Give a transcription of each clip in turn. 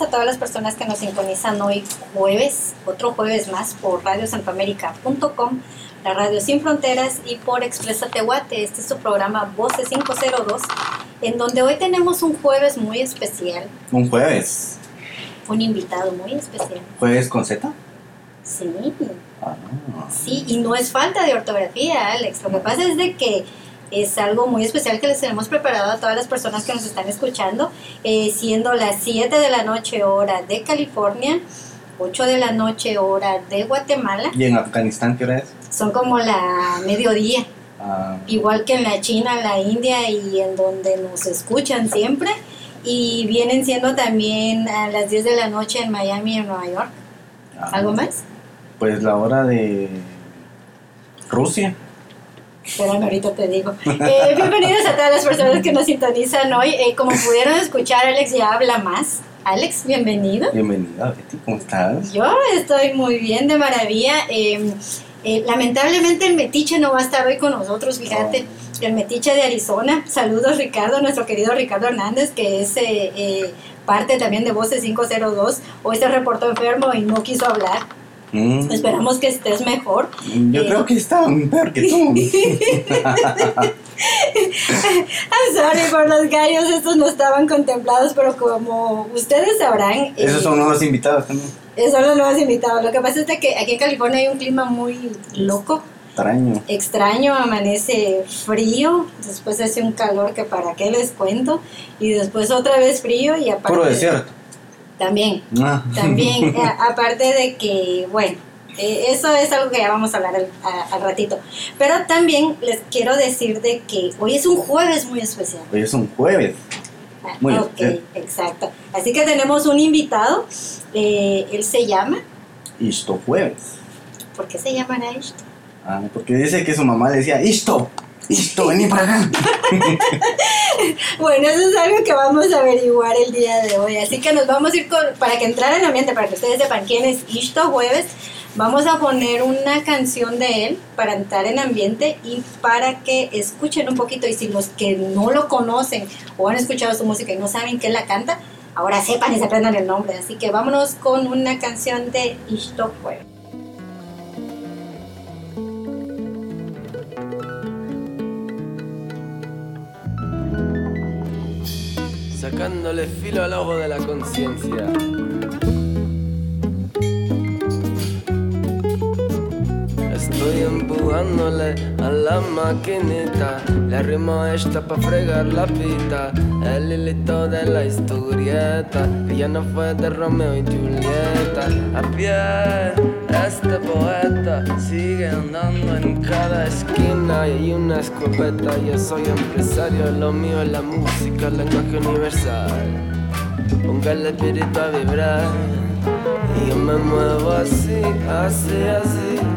a todas las personas que nos sintonizan hoy jueves, otro jueves más por radiosantoamérica.com, la radio sin fronteras y por Expresa Tehuate. Este es su programa Voces 502, en donde hoy tenemos un jueves muy especial, Un jueves. un invitado muy especial. ¿Jueves con Z? Sí, Ah, sí, y no es falta de ortografía, Alex. Lo que pasa es de que es algo muy especial que les tenemos preparado a todas las personas que nos están escuchando, eh, siendo las 7 de la noche hora de California, 8 de la noche hora de Guatemala, ¿Y en Afganistán qué hora es? son como la mediodía, Ah, igual que en la China, la India y en donde nos escuchan siempre, y vienen siendo también a las 10 de la noche en Miami y en Nueva York. ah, ¿Algo más? Pues la hora de Rusia. Espérame, ahorita te digo. Eh, bienvenidos a todas las personas que nos sintonizan hoy. Eh, como pudieron escuchar, Alex ya habla más. Alex, bienvenido. Bienvenida, Betty, ¿cómo estás? Yo estoy muy bien, de maravilla. Eh, eh, lamentablemente el metiche no va a estar hoy con nosotros, fíjate. El metiche de Arizona. Saludos, Ricardo, nuestro querido Ricardo Hernández, que es eh, eh, parte también de Voces 502. Hoy se reportó enfermo y no quiso hablar. Mm, Esperamos que estés mejor. yo Eh, creo que está peor que tú. I'm sorry por los gallos, estos no estaban contemplados, pero como ustedes sabrán, Esos eh, son nuevos invitados también. esos son los nuevos invitados. Lo que pasa es que aquí en California hay un clima muy loco, Extraño. extraño, amanece frío, después hace un calor que para qué les cuento, y después otra vez frío y aparte... Puro desierto. También, Ah. también, eh, aparte de que, bueno, eh, eso es algo que ya vamos a hablar al, a- al ratito. Pero también les quiero decir de que hoy es un jueves muy especial. Hoy es un jueves. Ah, Muy ok, exacto. Así que tenemos un invitado, eh, él se llama, Esto jueves. ¿por qué se llama Naish? Ah, porque dice que su mamá le decía, esto, esto, vení para. Bueno, eso es algo que vamos a averiguar el día de hoy. Así que nos vamos a ir con, para que entrar en ambiente, para que ustedes sepan quién es Ishto Jueves, vamos a poner una canción de él para entrar en ambiente y para que escuchen un poquito. Y si los que no lo conocen o han escuchado su música y no saben quién la canta, ahora sepan y se aprendan el nombre. Así que vámonos con una canción de Ishto Jueves. Sacándole filo al ojo de la conciencia. Estoy empujándole a la maquinita, le arrimo esta pa' fregar la pita, el hilito de la historieta, ya no fue de Romeo y Julieta, a pie, este poeta sigue andando en cada esquina y hay una escopeta. Yo soy empresario, lo mío es la música, el lenguaje universal. Ponga el espíritu a vibrar y yo me muevo así, así, así.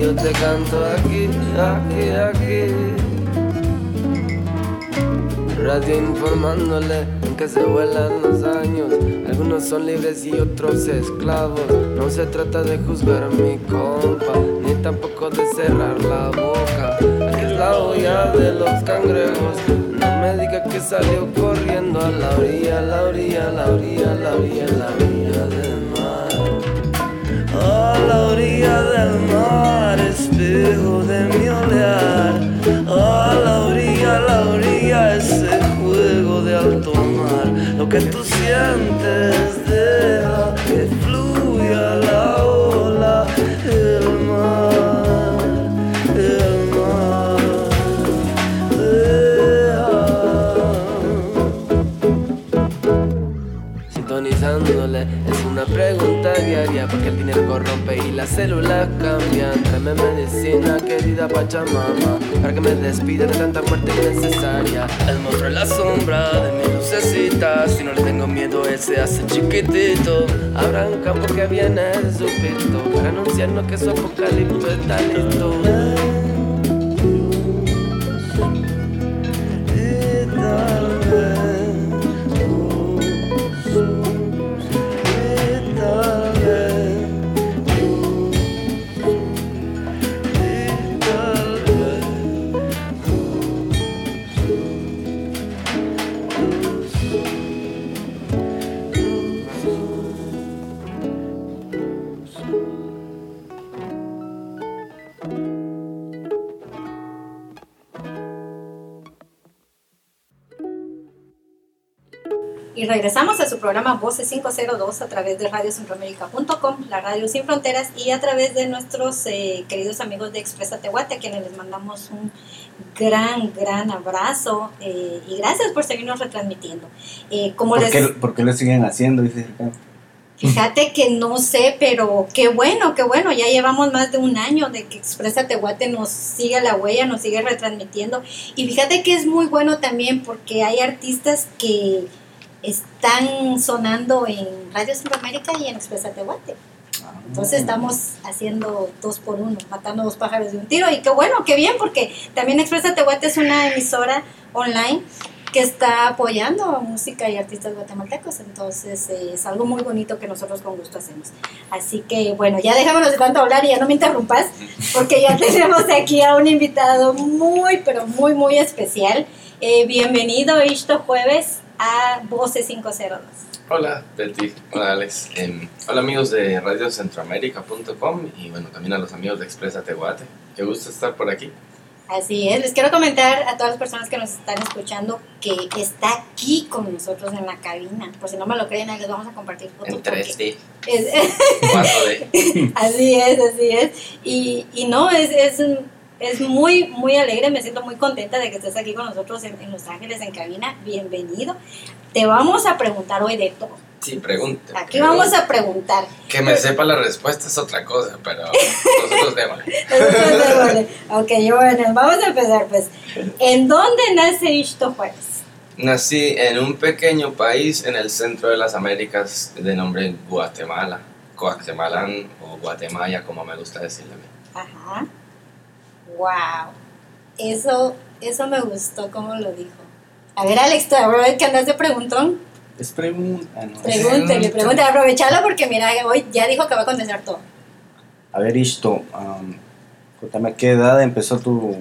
Yo te canto aquí, aquí, aquí. Radio informándole en que se vuelan los años. Algunos son libres y otros esclavos. No se trata de juzgar a mi compa, ni tampoco de cerrar la boca. Aquí es la olla de los cangrejos. No me diga que salió corriendo a la orilla, a la orilla, a la orilla, a la orilla, a la orilla. A la orilla del mar, espejo de mi olear. A la orilla, a la orilla, ese juego de alto mar. Lo que tú sientes, deja porque el dinero corrompe y las células cambian. Tráeme medicina, querida Pachamama, para que me despida de tanta muerte innecesaria. El monstruo en la sombra de mi lucecita. Si no le tengo miedo, él se hace chiquitito. Habrá un campo que viene de su pito para anunciarnos que su apocalipto está listo. Regresamos a su programa Voces 502 a través de radiocentroamérica.com, la radio sin fronteras, y a través de nuestros eh, queridos amigos de Expresa Tehuate, a quienes les mandamos un gran, gran abrazo eh, y gracias por seguirnos retransmitiendo. Eh, como ¿Por les qué, por qué lo siguen haciendo? Dice. Fíjate que no sé, pero qué bueno, qué bueno. Ya llevamos más de un año de que Expresa Tehuate nos sigue la huella, nos sigue retransmitiendo. Y fíjate que es muy bueno también porque hay artistas que están sonando en Radio Centroamérica y en Expresa Tehuate. Entonces estamos haciendo dos por uno, matando dos pájaros de un tiro. Y qué bueno, qué bien, porque también Expresa Tehuate es una emisora online que está apoyando a música y artistas guatemaltecos. Entonces eh, es algo muy bonito que nosotros con gusto hacemos. Así que bueno, ya dejémonos de tanto hablar y ya no me interrumpas, porque ya tenemos aquí a un invitado muy, pero muy, muy especial. Eh, bienvenido, Ishto Jueves, a Voces 502. Hola, Betty. Hola, Alex. Em, hola, amigos de radiocentroamérica.com y bueno, también a los amigos de Expresa Tehuate. Qué gusto estar por aquí. Así es, les quiero comentar a todas las personas que nos están escuchando que está aquí con nosotros en la cabina. Por si no me lo creen, ahí les vamos a compartir fotos. En porque 3D, es- 4D. así es, así es. Y, y no, es, es, un- es muy, muy alegre, me siento muy contenta de que estés aquí con nosotros en, en Los Ángeles, en cabina. Bienvenido. Te vamos a preguntar hoy de todo. Sí, pregunta. Aquí vamos a preguntar. Que me sepa la respuesta es otra cosa, pero nosotros démosle. Vale. ok, bueno, vamos a empezar pues. ¿En dónde nace Ishto Juárez? Nací en un pequeño país en el centro de las Américas de nombre Guatemala. Coaxtemalán o Guatemala, como me gusta decirle a mí. Ajá. Wow. Eso, eso me gustó, como lo dijo. A ver, Alex, ver que andas de preguntón. Es pregunta, ¿no? Pregúntele, pregúntale, aprovechala porque mira, hoy ya dijo que va a contestar todo. A ver, Ishto, am, cuéntame, ¿a qué edad empezó tu,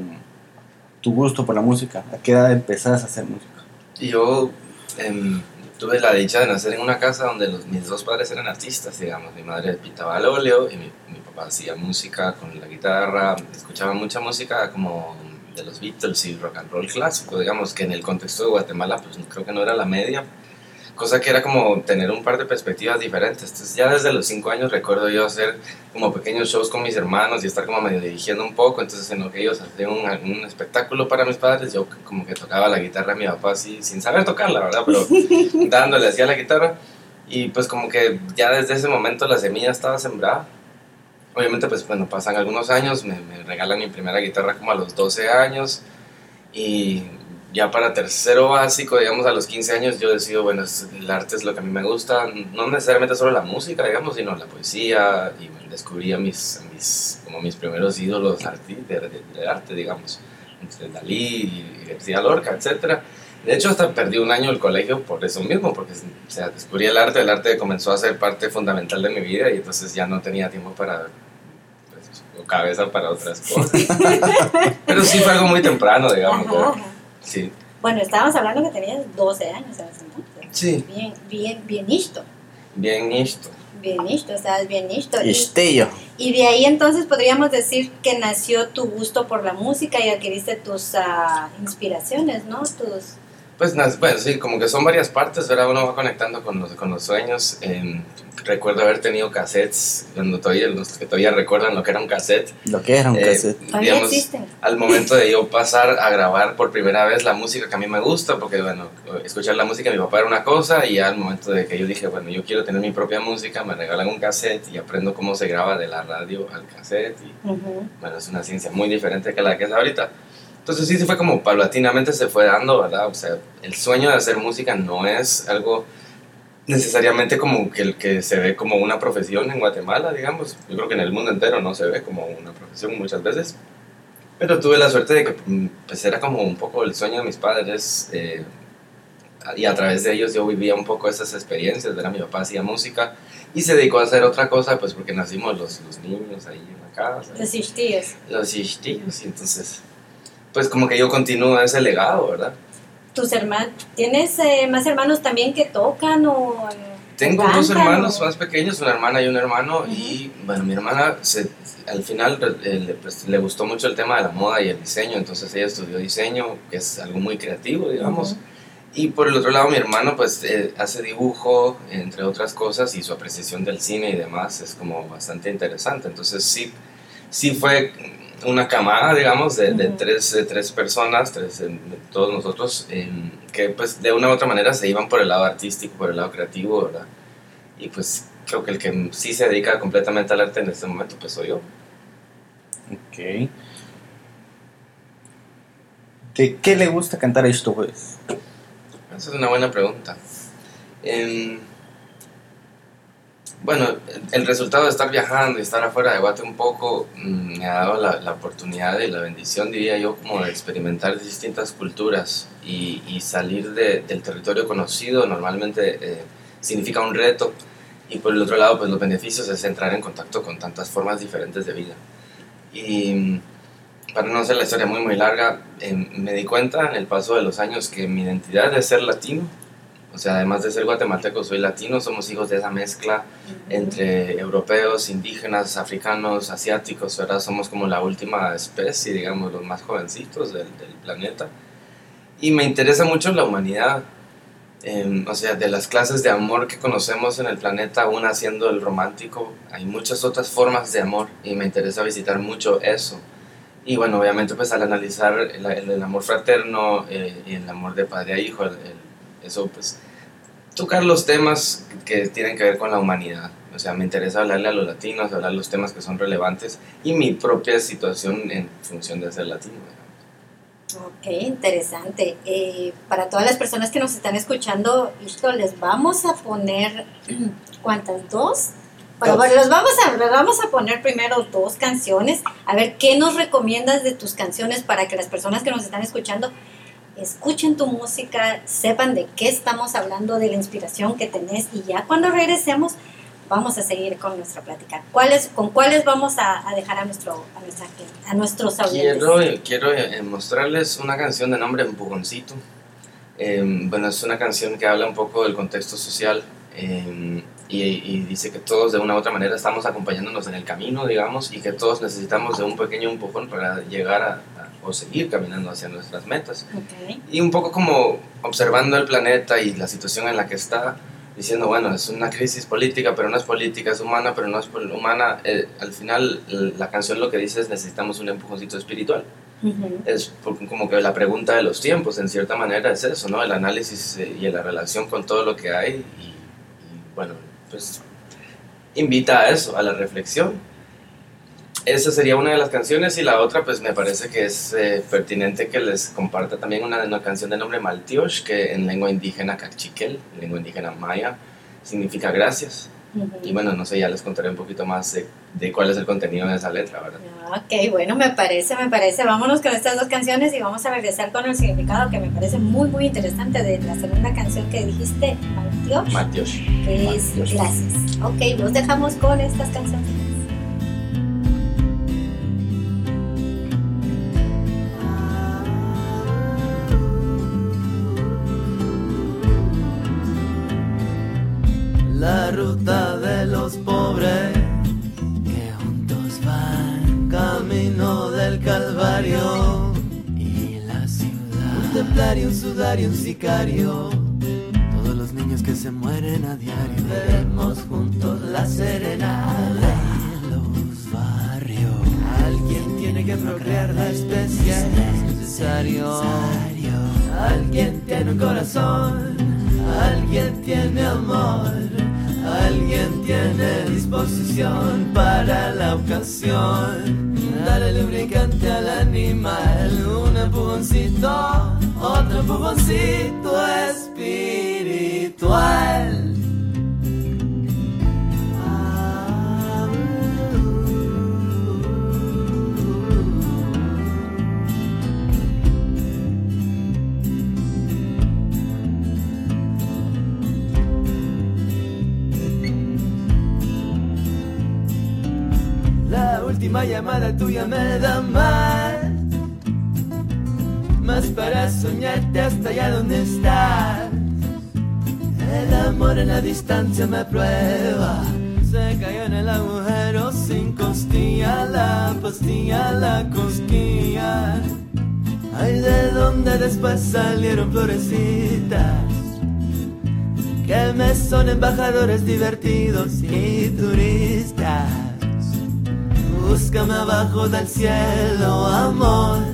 tu gusto por la música? ¿A qué edad empezaste a hacer música? Y yo em, tuve la dicha de nacer en una casa donde los, mis dos padres eran artistas, digamos. Mi madre pintaba al óleo y mi, hacía música con la guitarra. Escuchaba mucha música como de los Beatles y rock and roll clásico, digamos, que en el contexto de Guatemala pues creo que no era la media. Cosa que era como tener un par de perspectivas diferentes. Entonces ya desde los cinco años recuerdo yo hacer como pequeños shows con mis hermanos y estar como medio dirigiendo un poco. Entonces en lo que ellos hacían un, un espectáculo para mis padres, yo como que tocaba la guitarra a mi papá así, sin saber tocarla, ¿verdad? Pero dándole así a la guitarra. Y pues como que ya desde ese momento la semilla estaba sembrada. Obviamente pues bueno, pasan algunos años, me, me regalan mi primera guitarra como a los 12 años y ya para tercero básico, digamos a los 15 años, yo decido, bueno, el arte es lo que a mí me gusta, no necesariamente solo la música, digamos, sino la poesía y descubrí a mis, mis, como mis primeros ídolos de- de arte, digamos, entre Dalí y García Lorca, etcétera. De hecho, hasta perdí un año el colegio por eso mismo, porque o sea, descubrí el arte, el arte comenzó a ser parte fundamental de mi vida y entonces ya no tenía tiempo para, pues, o cabeza para otras cosas. Pero sí fue algo muy temprano, digamos. Ajá, ajá. Sí. Bueno, estábamos hablando que tenías 12 años en ese entonces. Sí. Bien, bien, bien listo. Bien listo. Bien listo, estabas bien listo. Y Y, y de ahí entonces podríamos decir que nació tu gusto por la música y adquiriste tus ah, inspiraciones, ¿no? Tus... Pues bueno, sí, como que son varias partes, ¿verdad? Uno va conectando con los, con los sueños. Recuerdo haber tenido cassettes, cuando todavía, los que todavía recuerdan lo que era un cassette. Lo que era un Eh, cassette. Digamos, existen. al momento de yo pasar a grabar por primera vez la música que a mí me gusta, porque bueno, escuchar la música de mi papá era una cosa y ya al momento de que yo dije, bueno, yo quiero tener mi propia música, me regalan un cassette y aprendo cómo se graba de la radio al cassette y bueno, es una ciencia muy diferente que la que es ahorita. Entonces sí, sí fue como paulatinamente se fue dando, ¿verdad? O sea, el sueño de hacer música no es algo necesariamente como que, el que se ve como una profesión en Guatemala, digamos. Yo creo que en el mundo entero no se ve como una profesión muchas veces. Pero tuve la suerte de que mm, pues era como un poco el sueño de mis padres eh, y a través de ellos yo vivía un poco esas experiencias, era mi papá hacía música y se dedicó a hacer otra cosa pues porque nacimos los, los niños ahí en la casa Los istíos. los histillos y entonces pues como que yo continúo ese legado, ¿verdad? Tus hermanos, ¿tienes eh, más hermanos también que tocan o... eh, Tengo cantan dos hermanos o- más pequeños, una hermana y un hermano y bueno, mi hermana se, al final eh, le, pues, le gustó mucho el tema de la moda y el diseño, entonces ella estudió diseño, que es algo muy creativo, digamos. Ujú. Y por el otro lado mi hermano pues eh, hace dibujo, entre otras cosas, y su apreciación del cine y demás es como bastante interesante, entonces sí, sí fue una camada, digamos, de, de tres, de tres personas, tres, de todos nosotros, eh, que pues de una u otra manera se iban por el lado artístico, por el lado creativo, ¿verdad? Y pues creo que el que sí se dedica completamente al arte en este momento pues soy yo. Ok. ¿De qué le gusta cantar a esto, pues? Esa es una buena pregunta. Bueno, el- resultado de estar viajando y estar afuera de Guate un poco mm, me ha dado la, la oportunidad y la bendición, diría yo, como de experimentar distintas culturas y, y salir de- del territorio conocido normalmente eh, significa un reto y por el otro lado, pues los beneficios es entrar en contacto con tantas formas diferentes de vida. Y mm, para no hacer la historia muy muy larga, em, me di cuenta en el paso de los años que mi identidad de ser latino, o sea, además de ser guatemalteco, soy latino, somos hijos de esa mezcla entre europeos, indígenas, africanos, asiáticos, ¿verdad? Somos como la última especie, digamos, los más jovencitos del, del planeta. Y me interesa mucho la humanidad, em, o sea, de las clases de amor que conocemos en el planeta, una siendo el romántico, hay muchas otras formas de amor y me interesa visitar mucho eso. Y bueno, obviamente pues al analizar el- el amor fraterno eh, y el amor de padre a hijo, el- el- eso pues tocar los temas que tienen que ver con la humanidad. O sea, me interesa hablarle a los latinos, hablar los temas que son relevantes y mi propia situación en función de ser latino. Ok, interesante. Eh, para todas las personas que nos están escuchando, esto les vamos a poner, ¿cuántas? ¿Dos? Bueno, bueno, los vamos a, les vamos a poner primero dos canciones. A ver, ¿qué nos recomiendas de tus canciones para que las personas que nos están escuchando escuchen tu música, sepan de qué estamos hablando, de la inspiración que tenés y ya cuando regresemos vamos a seguir con nuestra plática. ¿Cuáles, ¿Con cuáles vamos a, a dejar a, nuestro, a, nuestra, a nuestros oyentes? Quiero, quiero eh, mostrarles una canción de nombre Empujoncito. Eh, bueno, es una canción que habla un poco del contexto social eh, y, y dice que todos de una u otra manera estamos acompañándonos en el camino, digamos, y que todos necesitamos de un pequeño empujón para llegar a- o seguir caminando hacia nuestras metas. Ok. Y un poco como observando el planeta y la situación en la que está, diciendo, bueno, es una crisis política, pero no es política, es humana, pero no es humana. Eh, al final, la canción lo que dice es necesitamos un empujoncito espiritual. Ujú. Es por- como que la pregunta de los tiempos, en cierta manera, es eso, ¿no? El análisis eh, y la relación con todo lo que hay. Y, y, bueno, pues invita a eso, a la reflexión. Esa sería una de las canciones y la otra pues me parece que es eh, pertinente que les comparta también una, una canción de nombre Maltiosh que en lengua indígena cachiquel, lengua indígena maya, significa gracias. Y bueno, no sé, ya les contaré un poquito más de, de cuál es el contenido de esa letra, ¿verdad? Ok, bueno, me parece, me parece. Vámonos con estas dos canciones y vamos a regresar con el significado que me parece muy, muy interesante de la segunda canción que dijiste, Maltiosh, Maltiosh. que es Maltiosh. gracias. Ok, los dejamos con estas canciones. Un sicario. Todos los niños que se mueren a diario. Veremos juntos la serenata de los barrios. Alguien tiene que procrear la especie. Es necesario. Alguien tiene un corazón. Alguien tiene amor. Alguien tiene disposición para la ocasión. Dale lubricante al animal. Un empujoncito, otro espiritual. La última llamada tuya me da más. Para soñarte hasta allá donde estás. El amor en la distancia me prueba. Se cayó en el agujero sin costilla, la pastilla, la cosquilla. Ay, de donde después salieron florecitas que me son embajadores divertidos y turistas. Búscame abajo del cielo, amor.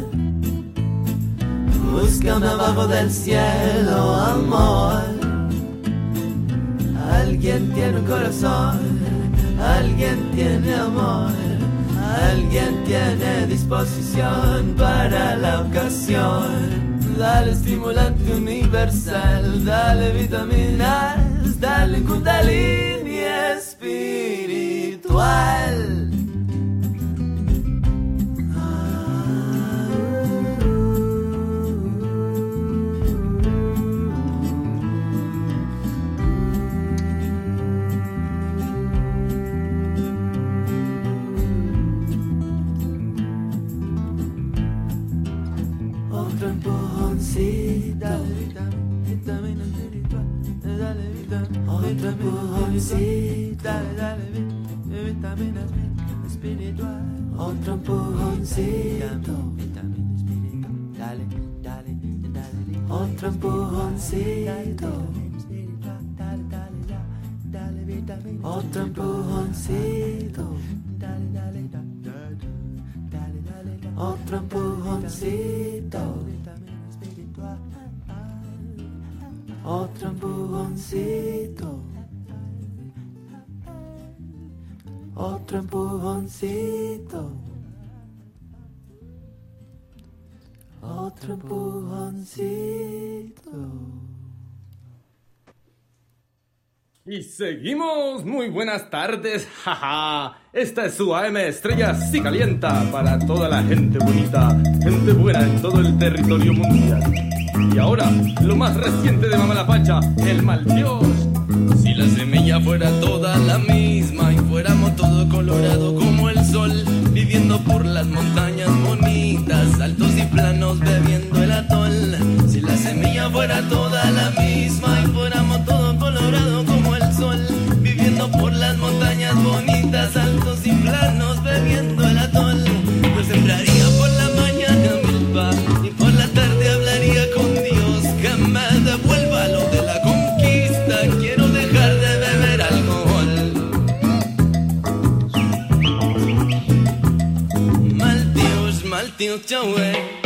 Búscame abajo del cielo, amor. Alguien tiene un corazón, alguien tiene amor, alguien tiene disposición para la ocasión. Dale estimulante universal, dale vitaminas, dale kundalini espiritual. Empujoncito. Dale, dale vi- vitamina espiritual. Otro empujoncito. Vitamina espiritual. Dale, dale, dale. Dale, dale. Dale. Dale, dale, da, da, da. Dale, dale, da. Otro Otro empujoncito. Otro empujoncito. Otro empujoncito. Y seguimos, muy buenas tardes, jaja. Esta es su AM Estrella Si Calienta para toda la gente bonita, gente buena en todo el territorio mundial. Y ahora, lo más reciente de Mamalapacha, el mal Dios. Si la semilla fuera toda la misma y fuéramos todo colorado como el sol, viviendo por las montañas bonitas, altos y planos bebiendo el atol. Si la semilla fuera toda la misma y fuéramos todo colorado bonitas, altos y planos bebiendo el atol. Yo sembraría por la mañana milpa y por la tarde hablaría con Dios me devuelva lo de la conquista. Quiero dejar de beber alcohol. Maldios, maldios, chahue. Ajá.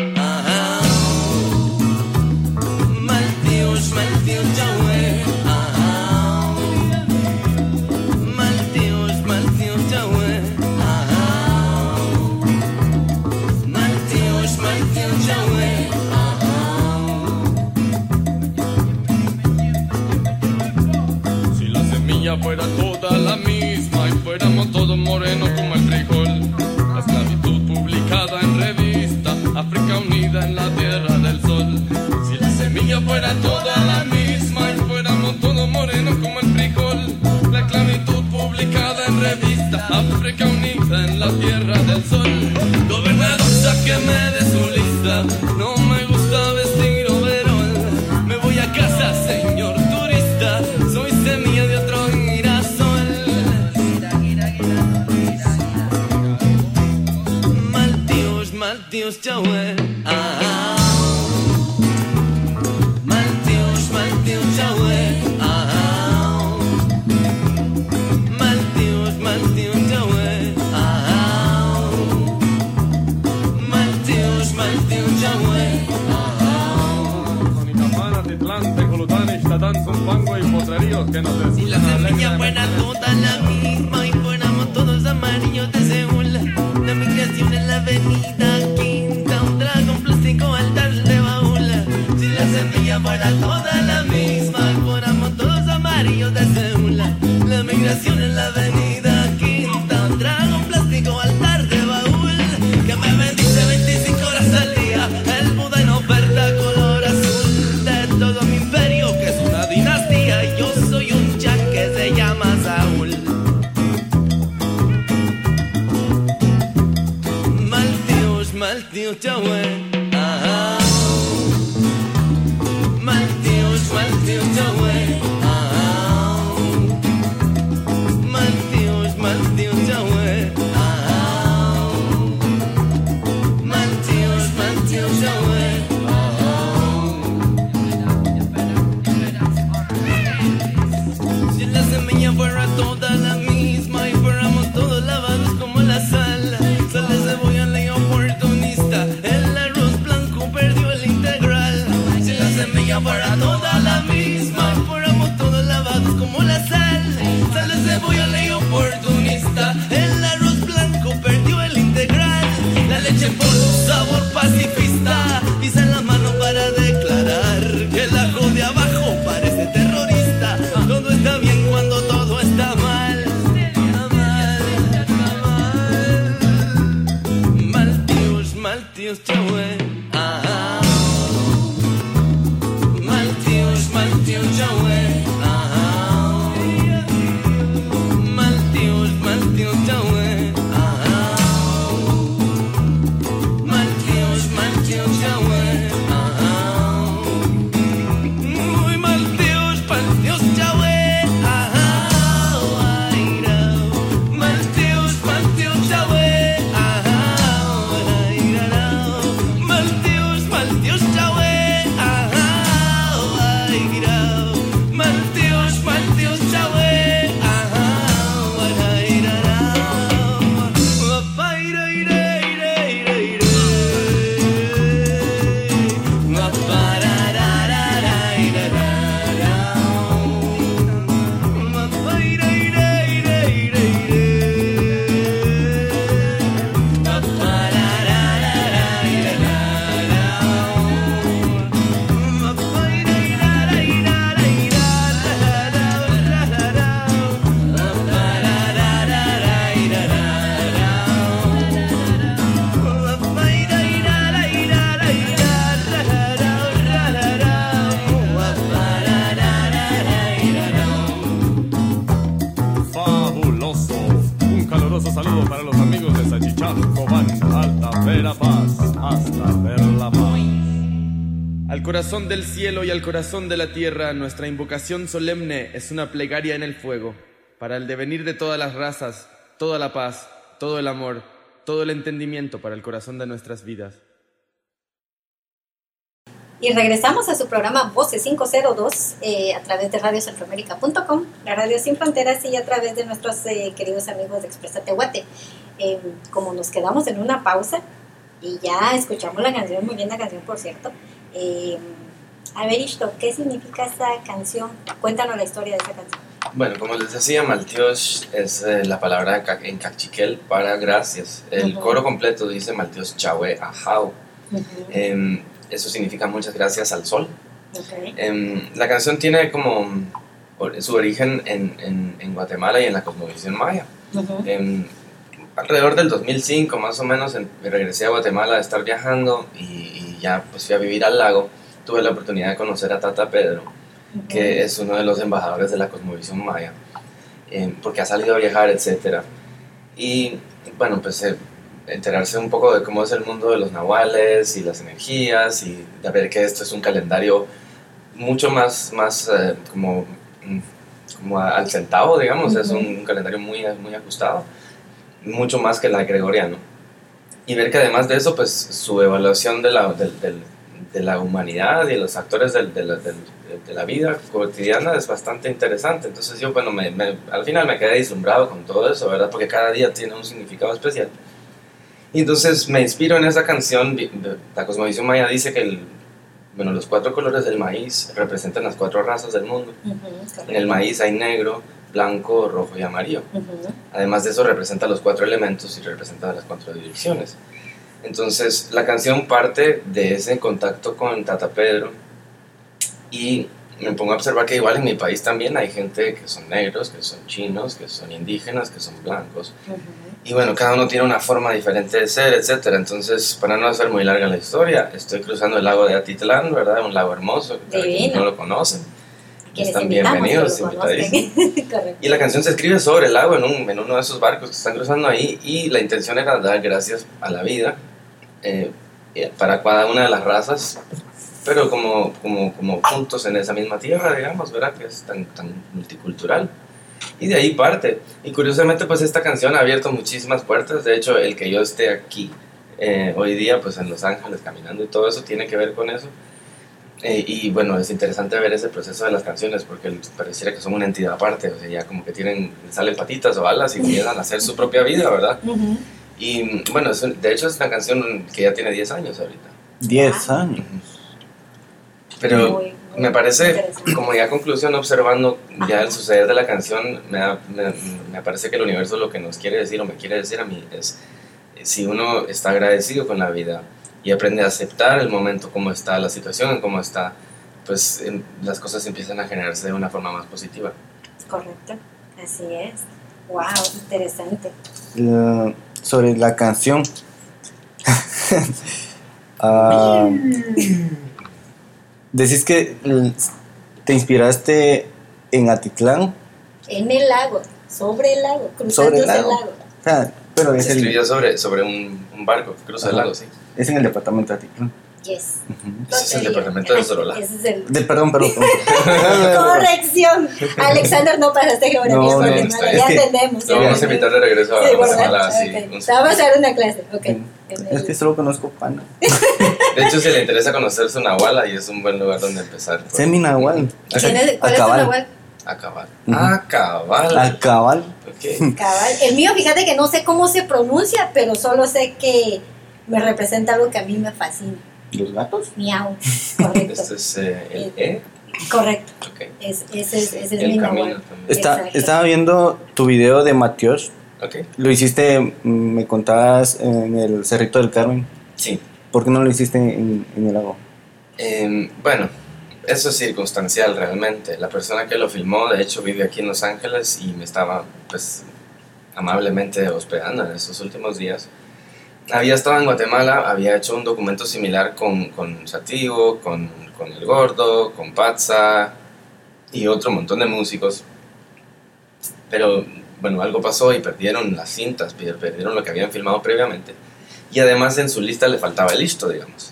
Corazón del cielo y al corazón de la tierra, nuestra invocación solemne es una plegaria en el fuego, para el devenir de todas las razas, toda la paz, todo el amor, todo el entendimiento para el corazón de nuestras vidas. Y regresamos a su programa Voces 502 eh, a través de radiocentroamérica.com, la radio sin fronteras y a través de nuestros eh, queridos amigos de Expresa Tehuate. Eh, como nos quedamos en una pausa y ya escuchamos la canción, muy bien la canción por cierto. Eh, a ver, Ishto, ¿qué significa esa canción? Cuéntanos la historia de esa canción. Bueno, como les decía, Maltios es eh, la palabra en ca- en cachiquel para gracias. El Ujú. coro completo dice Maltios Chahue Ajao. Em, eso significa muchas gracias al sol. Ok. Em, la canción tiene como su origen en, en- en Guatemala y en la cosmovisión maya. Ujú. Em, alrededor del 2005 más o menos em- me regresé a Guatemala de estar viajando y, y ya pues fui a vivir al lago. Tuve la oportunidad de conocer a Tata Pedro, que es uno de los embajadores de la Cosmovisión Maya, em, porque ha salido a viajar, etc. Y bueno, pues eh, enterarse un poco de cómo es el mundo de los nahuales y las energías y de ver que esto es un calendario mucho más, más eh, como, mm, como a- al centavo, digamos, es un, un calendario muy, muy ajustado, mucho más que el gregoriano. Y ver que además de eso, pues su evaluación de la, del- del- de la humanidad y los actores del- de, la, del- de la vida cotidiana es bastante interesante. Entonces yo, bueno, me- me- al final me quedé deslumbrado con todo eso, ¿verdad? Porque cada día tiene un significado especial. Y entonces me inspiro en esa canción. La cosmovisión maya dice que el, bueno, los cuatro colores del maíz representan las cuatro razas del mundo. Ujú, En el maíz hay negro, blanco, rojo y amarillo. Ujú. Además de eso representa los cuatro elementos y representa las cuatro direcciones. Entonces la canción parte de ese contacto con Tata Pedro y me pongo a observar que igual en mi país también hay gente que son negros, que son chinos, que son indígenas, que son blancos. Ujú. Y bueno, cada uno tiene una forma diferente de ser, etcétera. Entonces, para no hacer muy larga la historia, estoy cruzando el lago de Atitlán, ¿verdad? Un lago hermoso, que quienes no lo conocen. Están bienvenidos, invitadísimos. Y la canción se escribe sobre el lago en, un, en uno de esos barcos que están cruzando ahí y la intención era dar gracias a la vida eh, eh, para cada una de las razas, pero como, como, como juntos en esa misma tierra, digamos, ¿verdad? Que es tan, tan multicultural. Y de ahí parte. Y curiosamente, pues esta canción ha abierto muchísimas puertas. De hecho, el que yo esté aquí eh, hoy día, pues en Los Ángeles, caminando y todo eso, tiene que ver con eso. Eh, y bueno, es interesante ver ese proceso de las canciones porque pareciera que son una entidad aparte, o sea, ya como que tienen, salen patitas o alas y empiezan a hacer su propia vida, ¿verdad? Ujú. Y bueno, es un- de hecho es una canción que ya tiene 10 años ahorita. 10 años. Pero Muy, muy me parece, como ya conclusión, observando ya el suceder de la canción, me, da- me, me parece que el universo lo que nos quiere decir o me quiere decir a mí es, si uno está agradecido con la vida y aprende a aceptar el momento como está, la situación como está, pues em, las cosas empiezan a generarse de una forma más positiva. Correcto. Así es. Wow, interesante. La- sobre la canción. Ah, decís que te inspiraste en Atitlán, En el lago, sobre el lago, cruzando sobre el lago. lago. Ah, pero es, Se el, escribió sobre, sobre un, un barco que cruza el lago, sí. es en el departamento de Atitlán. Yes. Ese es el departamento de Sorola. Ese es el. De, perdón, perdón. Corrección. Alexander, no pasaste geografía No, no, está ya entendemos. Lo vamos a invitar de regreso a Sí, Guatemala, sí. Vamos a dar una clase, ok. Es que solo conozco pana. De hecho, si le interesa conocer su Nahuala y es un buen lugar donde empezar. pues, Sé mi nahual. ¿Quién es- ¿Cuál es tu Acabal. nahual? A cabal. A. Cabal. El mío, fíjate que no sé cómo se pronuncia, pero solo sé que me representa algo que a mí me fascina. ¿Los gatos? Miau. Correcto. Este es eh, el E. Correcto. Ok. Es, ese es, ese es mi El camino nahual. también. Está, estaba viendo tu video de Matios. Ok. Lo hiciste, mm, me contabas, en el Cerrito del Carmen. Sí. ¿Por qué no lo hiciste en, en el lago? Em, bueno, eso es circunstancial realmente. La persona que lo filmó, de hecho, vive aquí en Los Ángeles y me estaba, pues, amablemente hospedando en estos últimos días. Había estado en Guatemala, había hecho un documento similar con, con Sativo, con, con El Gordo, con Patza y otro montón de músicos. Pero, bueno, algo pasó y perdieron las cintas, per- perdieron lo que habían filmado previamente. Y además en su lista le faltaba el listo, digamos.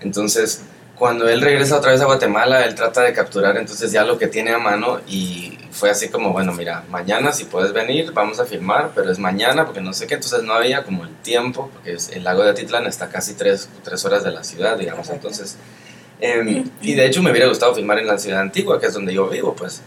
Entonces, cuando él regresa otra vez a Guatemala, él trata de capturar entonces ya lo que tiene a mano y fue así como, bueno, mira, mañana si puedes venir, vamos a filmar, pero es mañana porque no sé qué, entonces no había como el tiempo, porque el lago de Atitlán está casi tres, tres horas de la ciudad, digamos, entonces... em, y de hecho me hubiera gustado filmar en la ciudad antigua, que es donde yo vivo, pues.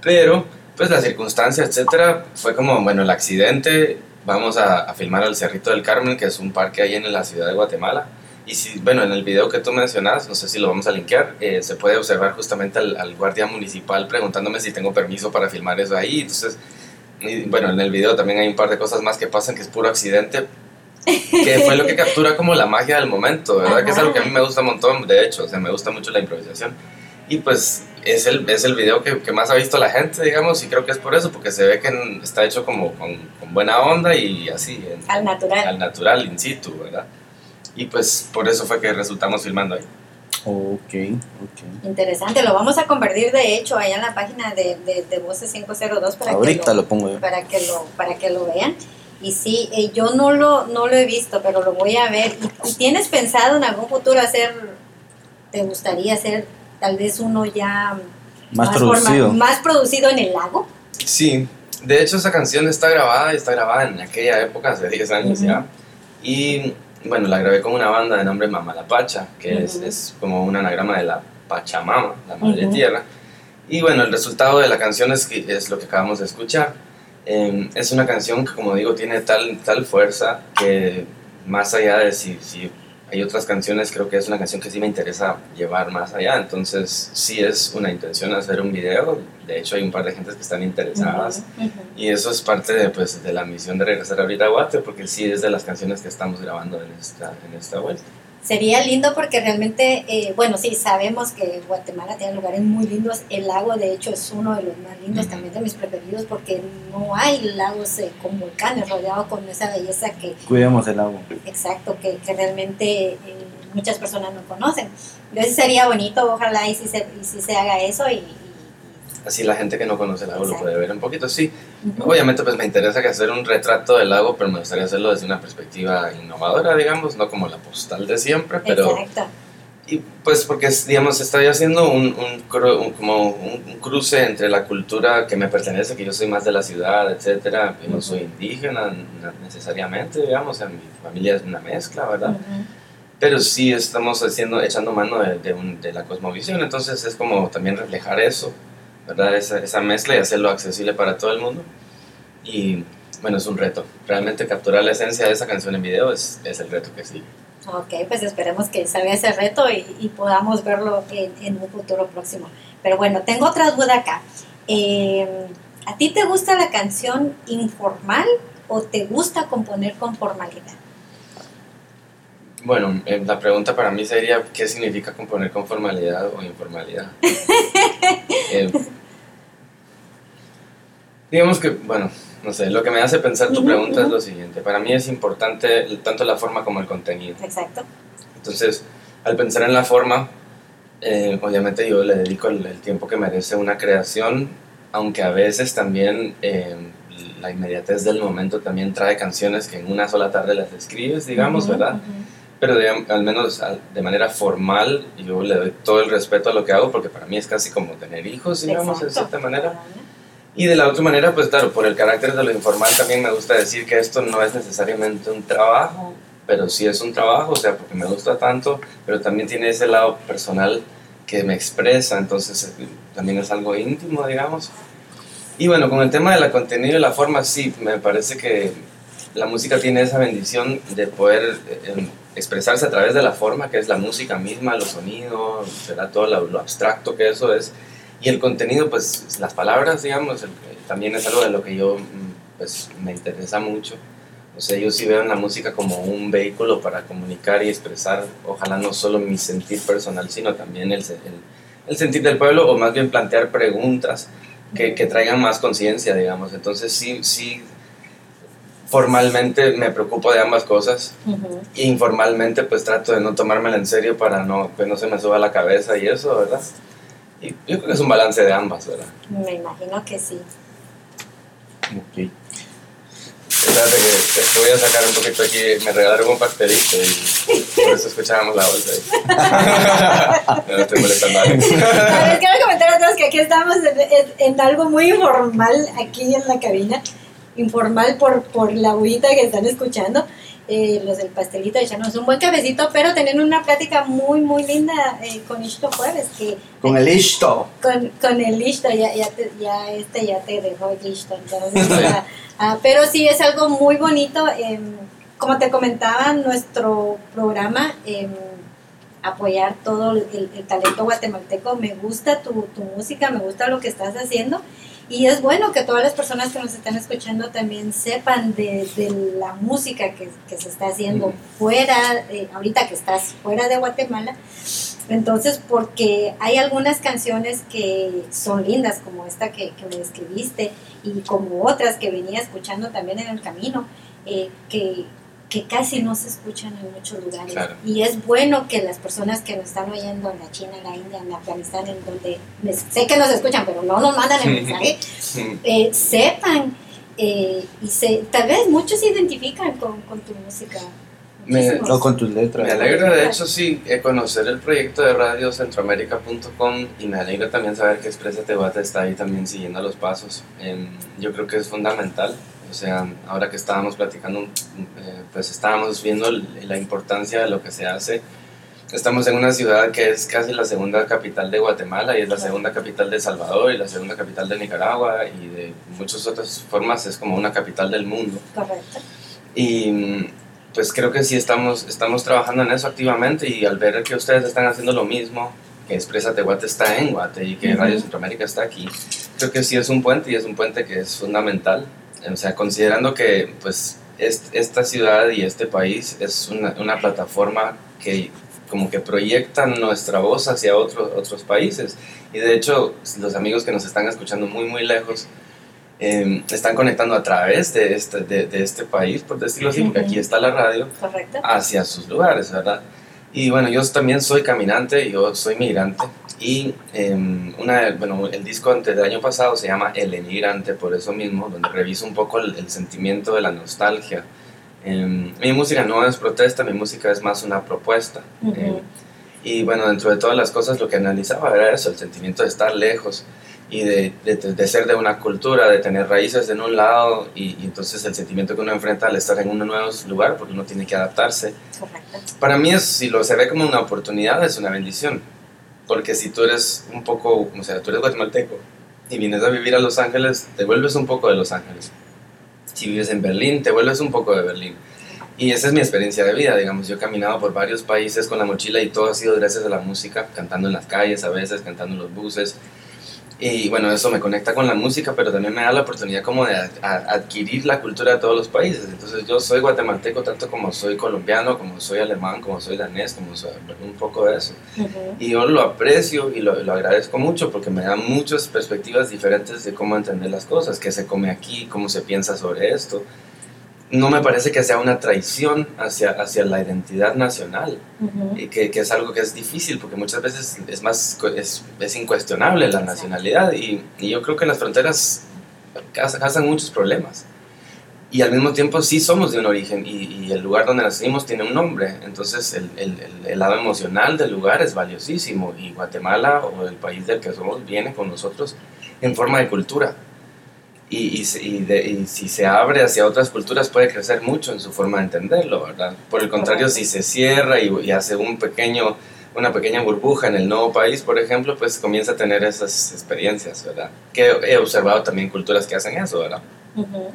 Pero, pues la circunstancia, etcétera, fue como, bueno, el accidente, vamos a, a filmar al Cerrito del Carmen, que es un parque ahí en la ciudad de Guatemala. Y si, bueno, en el video que tú mencionas, no sé si lo vamos a linkear, eh, se puede observar justamente al, al guardia municipal preguntándome si tengo permiso para filmar eso ahí. Entonces, y, bueno, en el video también hay un par de cosas más que pasan que es puro accidente, que fue lo que captura como la magia del momento, ¿verdad? Que es algo que a mí me gusta un montón, de hecho, o sea, me gusta mucho la improvisación. Y pues es el, es el video que, que más ha visto la gente, digamos, y creo que es por eso, porque se ve que está hecho como con, con buena onda y así, Al natural. al natural, in situ, ¿verdad? Y pues por eso fue que resultamos filmando ahí. Ok, ok. Interesante, lo vamos a convertir de hecho allá en la página de, de, de Voces 502 para Ahorita que lo pongo yo. para que lo para que lo vean. Y sí, eh, yo no lo no lo he visto, pero lo voy a ver. ¿Y, y tienes pensado en algún futuro hacer te gustaría hacer tal vez uno ya Más forma- producido. más producido en el lago? Sí, de hecho esa canción está grabada está grabada en aquella época, hace 10 años Ujú. ya. Y bueno, la grabé con una banda de nombre Mamalapacha, que es, Ujú. es como un anagrama de la Pachamama, la madre Ujú. tierra. Y bueno, el resultado de la canción es, que, es lo que acabamos de escuchar. Eh, es una canción que, como digo, tiene tal, tal fuerza que más allá de si, si hay otras canciones, creo que es una canción que sí me interesa llevar más allá. Entonces, sí es una intención hacer un video. De hecho, hay un par de gentes que están interesadas. Y eso es parte de, pues, de la misión de regresar a abrir Guate, porque sí es de las canciones que estamos grabando en esta, en esta vuelta. Sería lindo porque realmente, eh, bueno, sí, sabemos que Guatemala tiene lugares muy lindos. El lago, de hecho, es uno de los más lindos, también de mis preferidos, porque no hay lagos eh, con volcanes rodeados con esa belleza que, Cuidemos el agua. exacto, que, que realmente eh, muchas personas no conocen. Entonces sería bonito, ojalá y si se, y si se haga eso y... Así la gente que no conoce el lago lo Exacto. puede ver un poquito, sí. Ujú. Obviamente, pues me interesa que hacer un retrato del lago, pero me gustaría hacerlo desde una perspectiva innovadora, digamos, no como la postal de siempre, pero... Exacto. Y pues porque, digamos, estoy haciendo un, un un- como un, cruce entre la cultura que me pertenece, que yo soy más de la ciudad, etcétera, y no soy indígena na- necesariamente, digamos, sea, mi familia es una mezcla, ¿verdad? Ujú. Pero sí estamos haciendo, echando mano de, de, un- de la cosmovisión, entonces es como también reflejar eso, ¿verdad? Esa, esa mezcla y hacerlo accesible para todo el mundo. Y bueno, es un reto. Realmente capturar la esencia de esa canción en video es, es el reto que sigue. Ok, pues esperemos que salga ese reto y, y podamos verlo en, en un futuro próximo. Pero bueno, tengo otra duda acá. Eh, ¿A ti te gusta la canción informal o te gusta componer con formalidad? Bueno, eh, la pregunta para mí sería, ¿qué significa componer con formalidad o informalidad? Eh, digamos que, bueno, no sé, lo que me hace pensar tu pregunta es lo siguiente. Para mí es importante tanto la forma como el contenido. Exacto. Entonces, al pensar en la forma, eh, obviamente yo le dedico el, el tiempo que merece una creación, aunque a veces también la inmediatez del momento también trae canciones que en una sola tarde las escribes, digamos, ¿verdad? Pero de- al menos de manera formal, yo le doy todo el respeto a lo que hago, porque para mí es casi como tener hijos, digamos, de cierta manera. Y de la otra manera, pues claro, por el carácter de lo informal también me gusta decir que esto no es necesariamente un trabajo, pero sí es un trabajo, o sea, porque me gusta tanto, pero también tiene ese lado personal que me expresa, entonces eh, también es algo íntimo, digamos. Y bueno, con el tema de la contenido y la forma, sí, me parece que la música tiene esa bendición de poder eh, em, expresarse a través de la forma, que es la música misma, los sonidos, ¿verdad? todo lo, abstracto que eso es. Y el contenido, pues las palabras, digamos, el- también es algo de lo que yo mm, pues, me interesa mucho. O sea, yo sí veo en la música como un vehículo para comunicar y expresar, ojalá no solo mi sentir personal, sino también el, el, el sentir del pueblo, o más bien plantear preguntas que, que traigan más conciencia, digamos. Entonces sí, sí, formalmente me preocupo de ambas cosas. Ujú. Y informalmente pues trato de no tomármela en serio para no, que no se me suba la cabeza y eso, ¿verdad? Y yo creo que es un balance de ambas, ¿verdad? Me imagino que sí. Ok. Espérate que te voy a sacar un poquito aquí, me regalaron un pastelito y por eso escuchábamos la bolsa ahí. no estoy molestando a Alex. A ver, quiero comentar a todos que aquí estamos en, en- en algo muy informal aquí en la cabina. Informal por, por la bullita que están escuchando. Eh, los del pastelito echarnos un buen cafecito, pero teniendo una plática muy, muy linda eh, con Ishto Jueves, que Con el listo. con, con el listo, ya, ya, te- ya este ya te dejó el listo. Entonces, ah, ah, pero sí es algo muy bonito. em, como te comentaba, nuestro programa, em, apoyar todo el, el talento guatemalteco. Me gusta tu, tu música, me gusta lo que estás haciendo. Y es bueno que todas las personas que nos están escuchando también sepan de, de la música que, que se está haciendo fuera, eh, ahorita que estás fuera de Guatemala. Entonces, porque hay algunas canciones que son lindas, como esta que, que me describiste, y como otras que venía escuchando también en el camino, eh, que, que casi no se escuchan en muchos lugares. Claro. Y es bueno que las personas que nos están oyendo en la China, en la India, en Afganistán, en donde me- sé que nos escuchan, pero no nos mandan el mensaje, eh, sepan eh, y se, tal vez muchos se identifican con, con tu música. Me-. No con tus letras. Me alegra, de hecho, sí, eh, conocer el proyecto de Radio Centroamérica.com y me alegra también saber que Expresa Tehuate está ahí también siguiendo los pasos. Yo creo que es fundamental. O sea, ahora que estábamos platicando, eh, pues estábamos viendo el- la importancia de lo que se hace. Estamos en una ciudad que es casi la segunda capital de Guatemala y es la segunda capital de Salvador y la segunda capital de Nicaragua y de muchas otras formas es como una capital del mundo. Correcto. Y pues creo que sí estamos, estamos trabajando en eso activamente y al ver que ustedes están haciendo lo mismo, que Expresa Tehuate está en Guate y que Ujú. Radio Centroamérica está aquí, creo que sí es un puente y es un puente que es fundamental. O sea, considerando que pues es- esta ciudad y este país es una, una plataforma que como que proyecta nuestra voz hacia otros otros países. Y de hecho, los amigos que nos están escuchando muy, muy lejos, eh, están conectando a través de este, de, de este país, por decirlo así, porque aquí está la radio, Correcto. hacia sus lugares, ¿verdad? Y bueno, yo también soy caminante, yo soy migrante. Y eh, una, bueno, el disco antes del año pasado se llama El Emigrante, por eso mismo, donde reviso un poco el, el sentimiento de la nostalgia. Eh, mi música no es protesta, mi música es más una propuesta. Ujú. Eh, y bueno, dentro de todas las cosas lo que analizaba era eso, el sentimiento de estar lejos y de, de, de ser de una cultura, de tener raíces en un lado y, y entonces el sentimiento que uno enfrenta al estar en un nuevo lugar porque uno tiene que adaptarse. Correcto. Para mí, es, si lo se ve como una oportunidad, es una bendición. Porque si tú eres un poco, o sea, tú eres guatemalteco y vienes a vivir a Los Ángeles, te vuelves un poco de Los Ángeles. Si vives en Berlín, te vuelves un poco de Berlín. Y esa es mi experiencia de vida, digamos. Yo he caminado por varios países con la mochila y todo ha sido gracias a la música, cantando en las calles a veces, cantando en los buses. Y bueno, eso me conecta con la música, pero también me da la oportunidad como de adquirir la cultura de todos los países. Entonces yo soy guatemalteco tanto como soy colombiano, como soy alemán, como soy danés, como soy un poco de eso. Ujú. Y yo lo aprecio y lo, lo agradezco mucho porque me da muchas perspectivas diferentes de cómo entender las cosas, qué se come aquí, cómo se piensa sobre esto. No me parece que sea una traición hacia, hacia la identidad nacional y que, que es algo que es difícil porque muchas veces es más es, es incuestionable la nacionalidad y, y yo creo que las fronteras caus- causan muchos problemas. Y al mismo tiempo sí somos de un origen y, y el lugar donde nacimos tiene un nombre entonces el, el, el- el lado emocional del lugar es valiosísimo y Guatemala o el país del que somos viene con nosotros en forma de cultura y, y, y de- y si se abre hacia otras culturas puede crecer mucho en su forma de entenderlo, ¿verdad? Por el contrario, si se cierra y, hace un pequeño, una pequeña burbuja en el nuevo país, por ejemplo, pues comienza a tener esas experiencias, ¿verdad? Que he observado también culturas que hacen eso, ¿verdad? Ujú.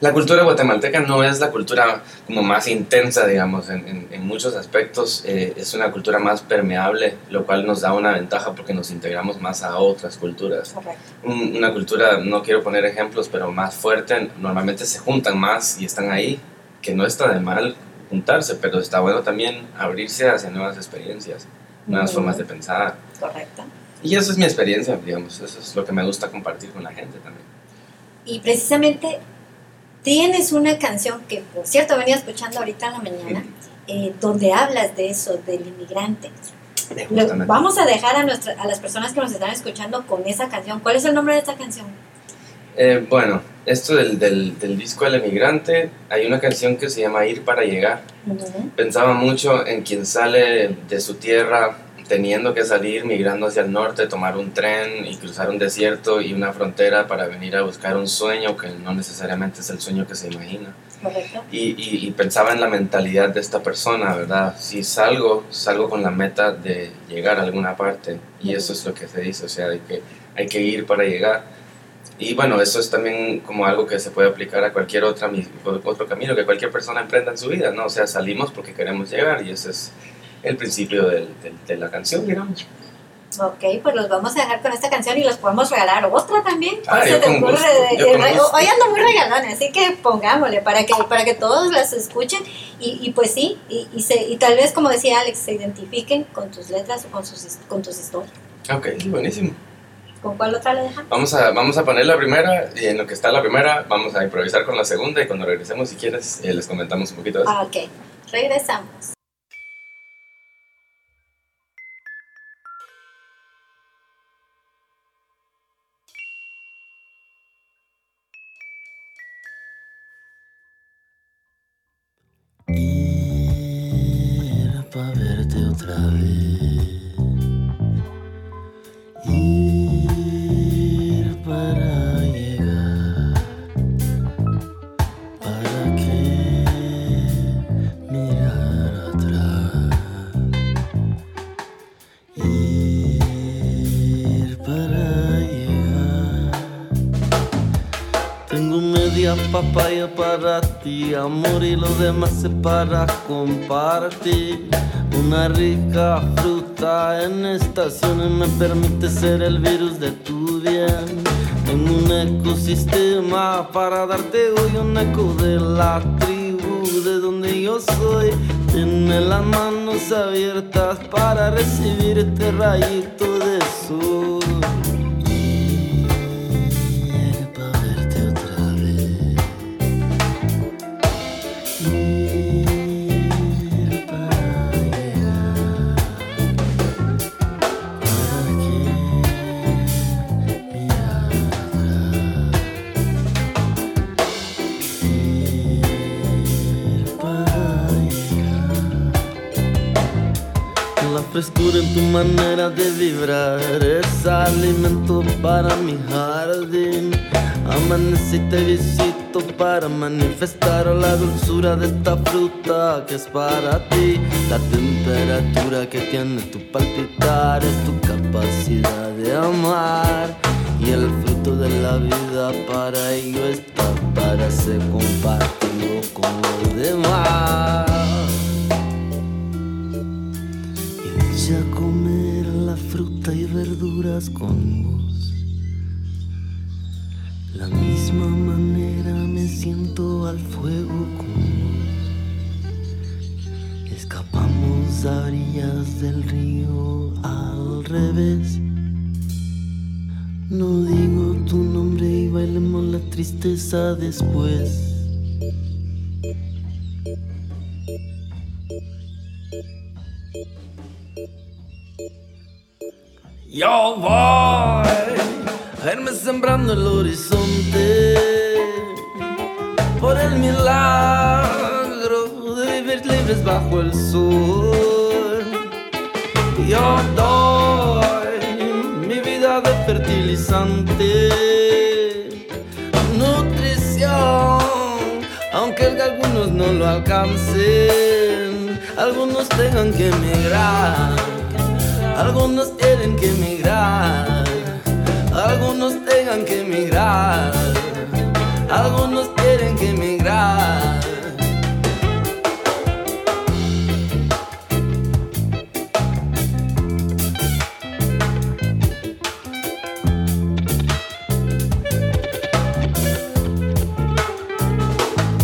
La cultura guatemalteca no es la cultura como más intensa, digamos, en, en- en muchos aspectos. eh, es una cultura más permeable, lo cual nos da una ventaja porque nos integramos más a otras culturas un- una cultura, no quiero poner ejemplos, pero más fuerte, normalmente se juntan más y están ahí, que no está de mal juntarse, pero está bueno también abrirse hacia nuevas experiencias, nuevas formas de pensar. Correcto. Y eso es mi experiencia, digamos, eso es lo que me gusta compartir con la gente también. Y precisamente tienes una canción que, por cierto, venía escuchando ahorita en la mañana, eh, donde hablas de eso, del inmigrante. Lo- vamos a dejar a, nuestra, a las personas que nos están escuchando con esa canción. ¿Cuál es el nombre de esta canción? Eh, bueno, esto del, del, del disco El Emigrante, hay una canción que se llama Ir para Llegar. Ujú. Pensaba mucho en quien sale de su tierra teniendo que salir, migrando hacia el norte, tomar un tren y cruzar un desierto y una frontera para venir a buscar un sueño que no necesariamente es el sueño que se imagina. Y, y- y pensaba en la mentalidad de esta persona, ¿verdad? Si salgo, salgo con la meta de llegar a alguna parte y eso es lo que se dice, o sea, de que hay que ir para llegar. Y bueno, eso es también como algo que se puede aplicar a cualquier otra, otro camino que cualquier persona emprenda en su vida, ¿no? O sea, salimos porque queremos llegar y ese es el principio del- del- de la canción, digamos. Ok, pues los vamos a dejar con esta canción y los podemos regalar otra también. Ah, ¿Cuál yo se te ocurre? de- de- gusto. Hoy ando muy regalones, así que pongámosle para que, para que todos las escuchen y, y pues sí, y, y, se, y tal vez como decía Alex, se identifiquen con tus letras o con, sus, con tus historias. Ok, buenísimo. ¿Con cuál otra le dejamos? Vamos a, vamos a poner la primera y en lo que está la primera vamos a improvisar con la segunda y cuando regresemos, si quieres, eh, les comentamos un poquito de eso. Ah, ok, regresamos. Ir para llegar. ¿Para qué mirar atrás? Ir para llegar. Tengo media papaya para ti, amor, y lo demás es para compartir. Una rica fruta en estaciones me permite ser el virus de tu bien. Tengo un ecosistema para darte hoy un eco de la tribu de donde yo soy. Tiene las manos abiertas para recibir este rayito de sol. Tu manera de vibrar es alimento para mi jardín. Amanece y te visito para manifestar la dulzura de esta fruta que es para ti. La temperatura que tiene tu palpitar es tu capacidad de amar. Y el fruto de la vida para ello está para ser compartido con los demás. Y ya comer la fruta y verduras con vos. La misma manera me siento al fuego con vos. Escapamos a orillas del río al revés. No digo tu nombre y bailemos la tristeza después. Yo voy a sembrando el horizonte por el milagro de vivir libres bajo el sol. Yo doy mi vida de fertilizante, nutrición, aunque algunos no lo alcancen, algunos tengan que emigrar. Algunos tienen que emigrar, algunos tengan que emigrar, algunos tienen que emigrar.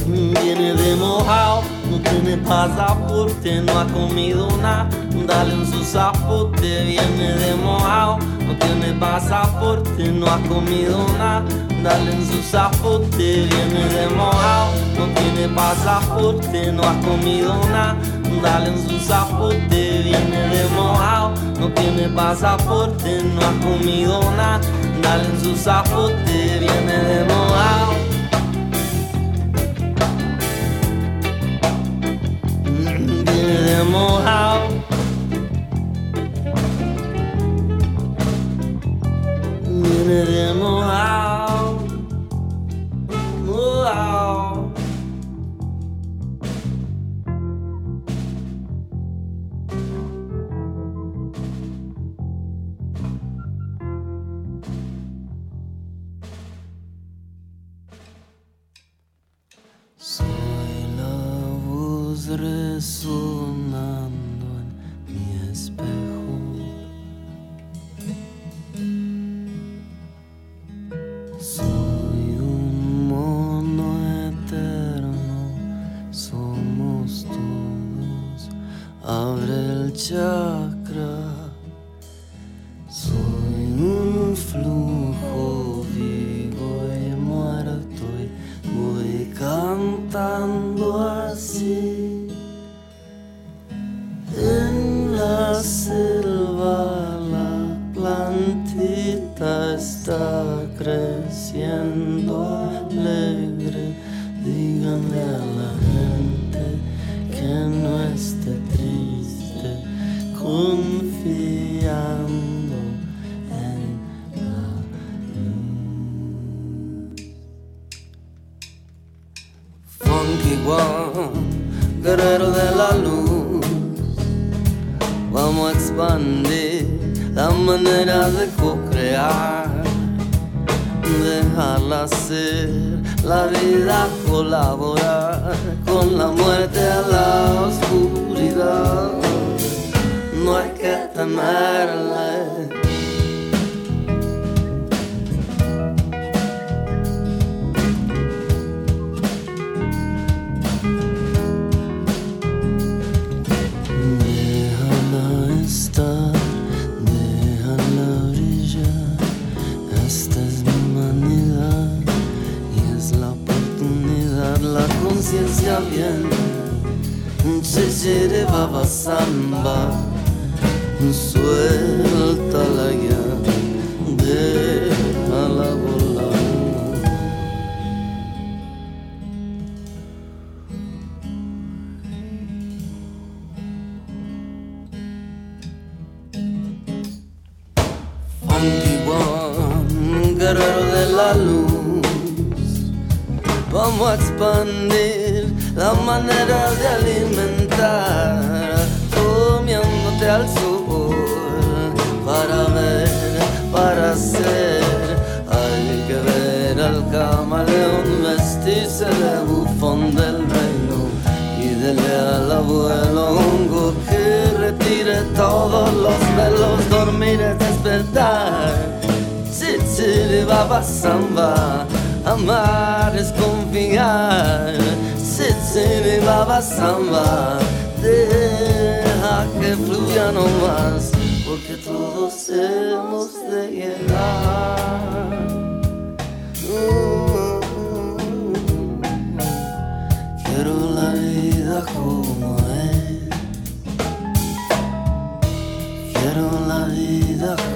Viene de mojado, no tiene pasaporte, no ha comido nada. Dale en su zapote, viene de mojado, no tiene pasaporte, no ha comido nada. Dale en su zapote, viene de mojado, no tiene pasaporte, no ha comido nada. Dale en su zapote, viene de mojado, no tiene pasaporte, no ha comido nada. Dale en su zapote, vida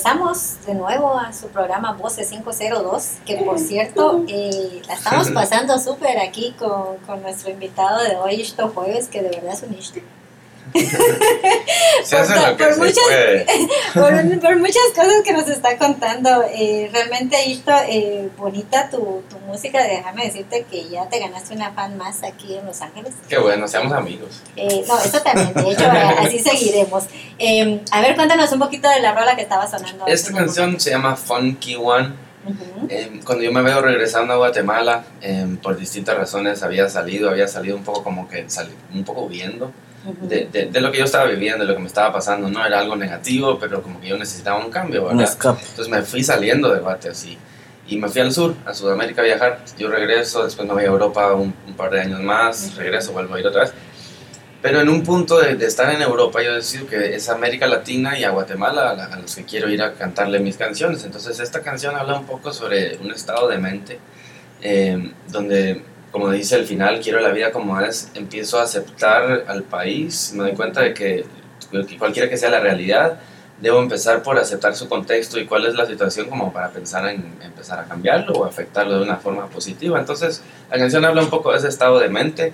regresamos de nuevo a su programa Voces 502, que por cierto, eh, la estamos pasando súper aquí con, con nuestro invitado de hoy, Ishto Jueves, que de verdad es un Ishto. Se hace Por- lo que por se muchas- puede. por, por muchas cosas que nos está contando. Eh, realmente, Ishto, eh, bonita tu, tu música. Déjame decirte que ya te ganaste una fan más aquí en Los Ángeles. Qué bueno, seamos amigos. Eh, no, eso también, de hecho, así seguiremos. Eh, a ver, cuéntanos un poquito de la rola que estaba sonando. Esta canción se llama Funky One. Ujú. Eh, cuando yo me veo regresando a Guatemala, eh, por distintas razones había salido, había salido un poco como que un poco huyendo. De, de, de lo que yo estaba viviendo, de lo que me estaba pasando. No era algo negativo, pero como que yo necesitaba un cambio, Un ¿verdad? escape. Entonces me fui saliendo de Guate así. Y me fui al sur, a Sudamérica a viajar. Yo regreso, después me voy a Europa un, un par de años más, regreso, vuelvo a ir otra vez. Pero en un punto de, de estar en Europa, yo decido que es América Latina y a Guatemala a, la- a los que quiero ir a cantarle mis canciones. Entonces esta canción habla un poco sobre un estado de mente, eh, donde, como dice el final, quiero la vida como es, empiezo a aceptar al país, me doy cuenta de que cualquiera que sea la realidad, debo empezar por aceptar su contexto y cuál es la situación como para pensar en empezar a cambiarlo o afectarlo de una forma positiva. Entonces, la canción habla un poco de ese estado de mente,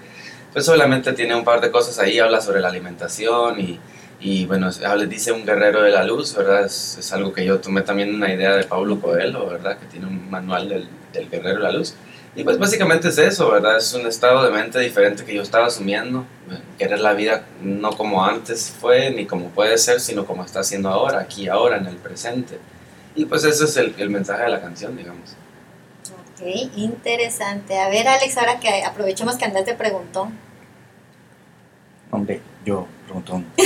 pues solamente tiene un par de cosas ahí, habla sobre la alimentación y, y bueno, habla, dice un guerrero de la luz, ¿verdad? Es, es algo que yo tomé también una idea de Paulo Coelho, ¿verdad? Que tiene un manual del, del guerrero de la luz. Y pues básicamente es eso, ¿verdad? Es un estado de mente diferente que yo estaba asumiendo. Querer la vida no como antes fue, ni como puede ser, sino como está haciendo ahora, aquí, ahora, en el presente. Y pues ese es el, el mensaje de la canción, digamos. Ok, interesante. A ver, Alex, ahora que aprovechemos que andas de preguntón. Hombre, yo, preguntón.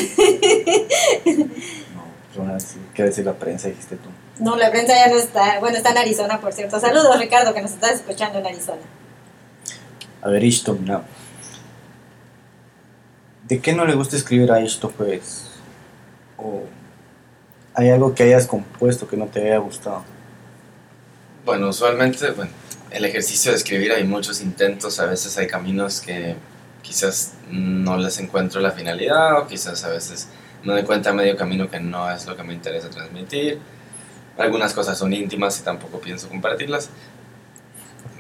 no, pero ¿qué decir la prensa? Dijiste tú. No, la prensa ya no está. Bueno, está en Arizona, por cierto. Saludos, Ricardo, que nos estás escuchando en Arizona. A ver, esto, no. ¿De qué no le gusta escribir a esto, pues? ¿O hay algo que hayas compuesto que no te haya gustado? Bueno, usualmente, bueno, el ejercicio de escribir hay muchos intentos, a veces hay caminos que quizás no les encuentro la finalidad o quizás a veces me doy cuenta a medio camino que no es lo que me interesa transmitir. Algunas cosas son íntimas y tampoco pienso compartirlas.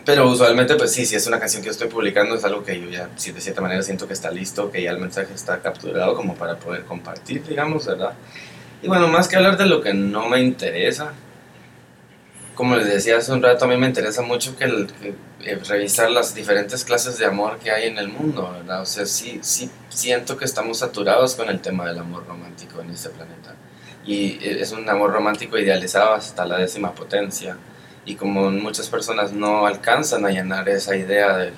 Pero usualmente, pues sí, si es una canción que yo estoy publicando, es algo que yo ya, de cierta manera siento que está listo, que ya el mensaje está capturado como para poder compartir, digamos, ¿verdad? Y bueno, más que hablar de lo que no me interesa, como les decía hace un rato, a mí me interesa mucho que, el- que, eh, revisar las diferentes clases de amor que hay en el mundo, ¿verdad? O sea, sí, sí siento que estamos saturados con el tema del amor romántico en este planeta. Y es un amor romántico idealizado hasta la décima potencia. Y como muchas personas no alcanzan a llenar esa idea del,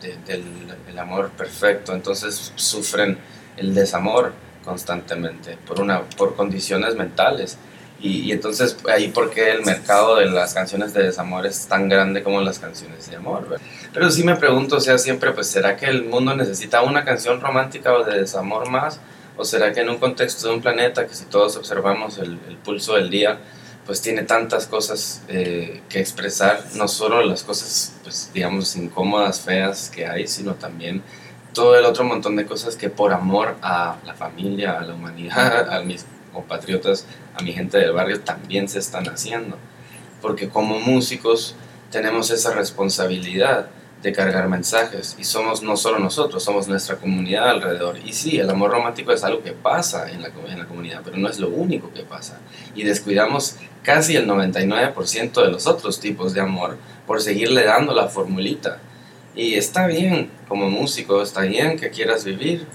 de- del el amor perfecto, entonces sufren el desamor constantemente por, una, por condiciones mentales. Y, y entonces ahí porque el mercado de las canciones de desamor es tan grande como las canciones de amor. Pero sí me pregunto, o sea, siempre, pues, ¿será que el mundo necesita una canción romántica o de desamor más? ¿O será que en un contexto de un planeta que si todos observamos el, pulso del día, pues tiene tantas cosas eh, que expresar, no solo las cosas, pues, digamos, incómodas, feas que hay, sino también todo el otro montón de cosas que por amor a la familia, a la humanidad, a mis compatriotas, a mi gente del barrio también se están haciendo. Porque como músicos tenemos esa responsabilidad de cargar mensajes y somos no solo nosotros, somos nuestra comunidad alrededor. Y sí, el amor romántico es algo que pasa en la, en la comunidad, pero no es lo único que pasa. Y descuidamos casi el 99% de los otros tipos de amor por seguirle dando la formulita. Y está bien como músico, está bien que quieras vivir,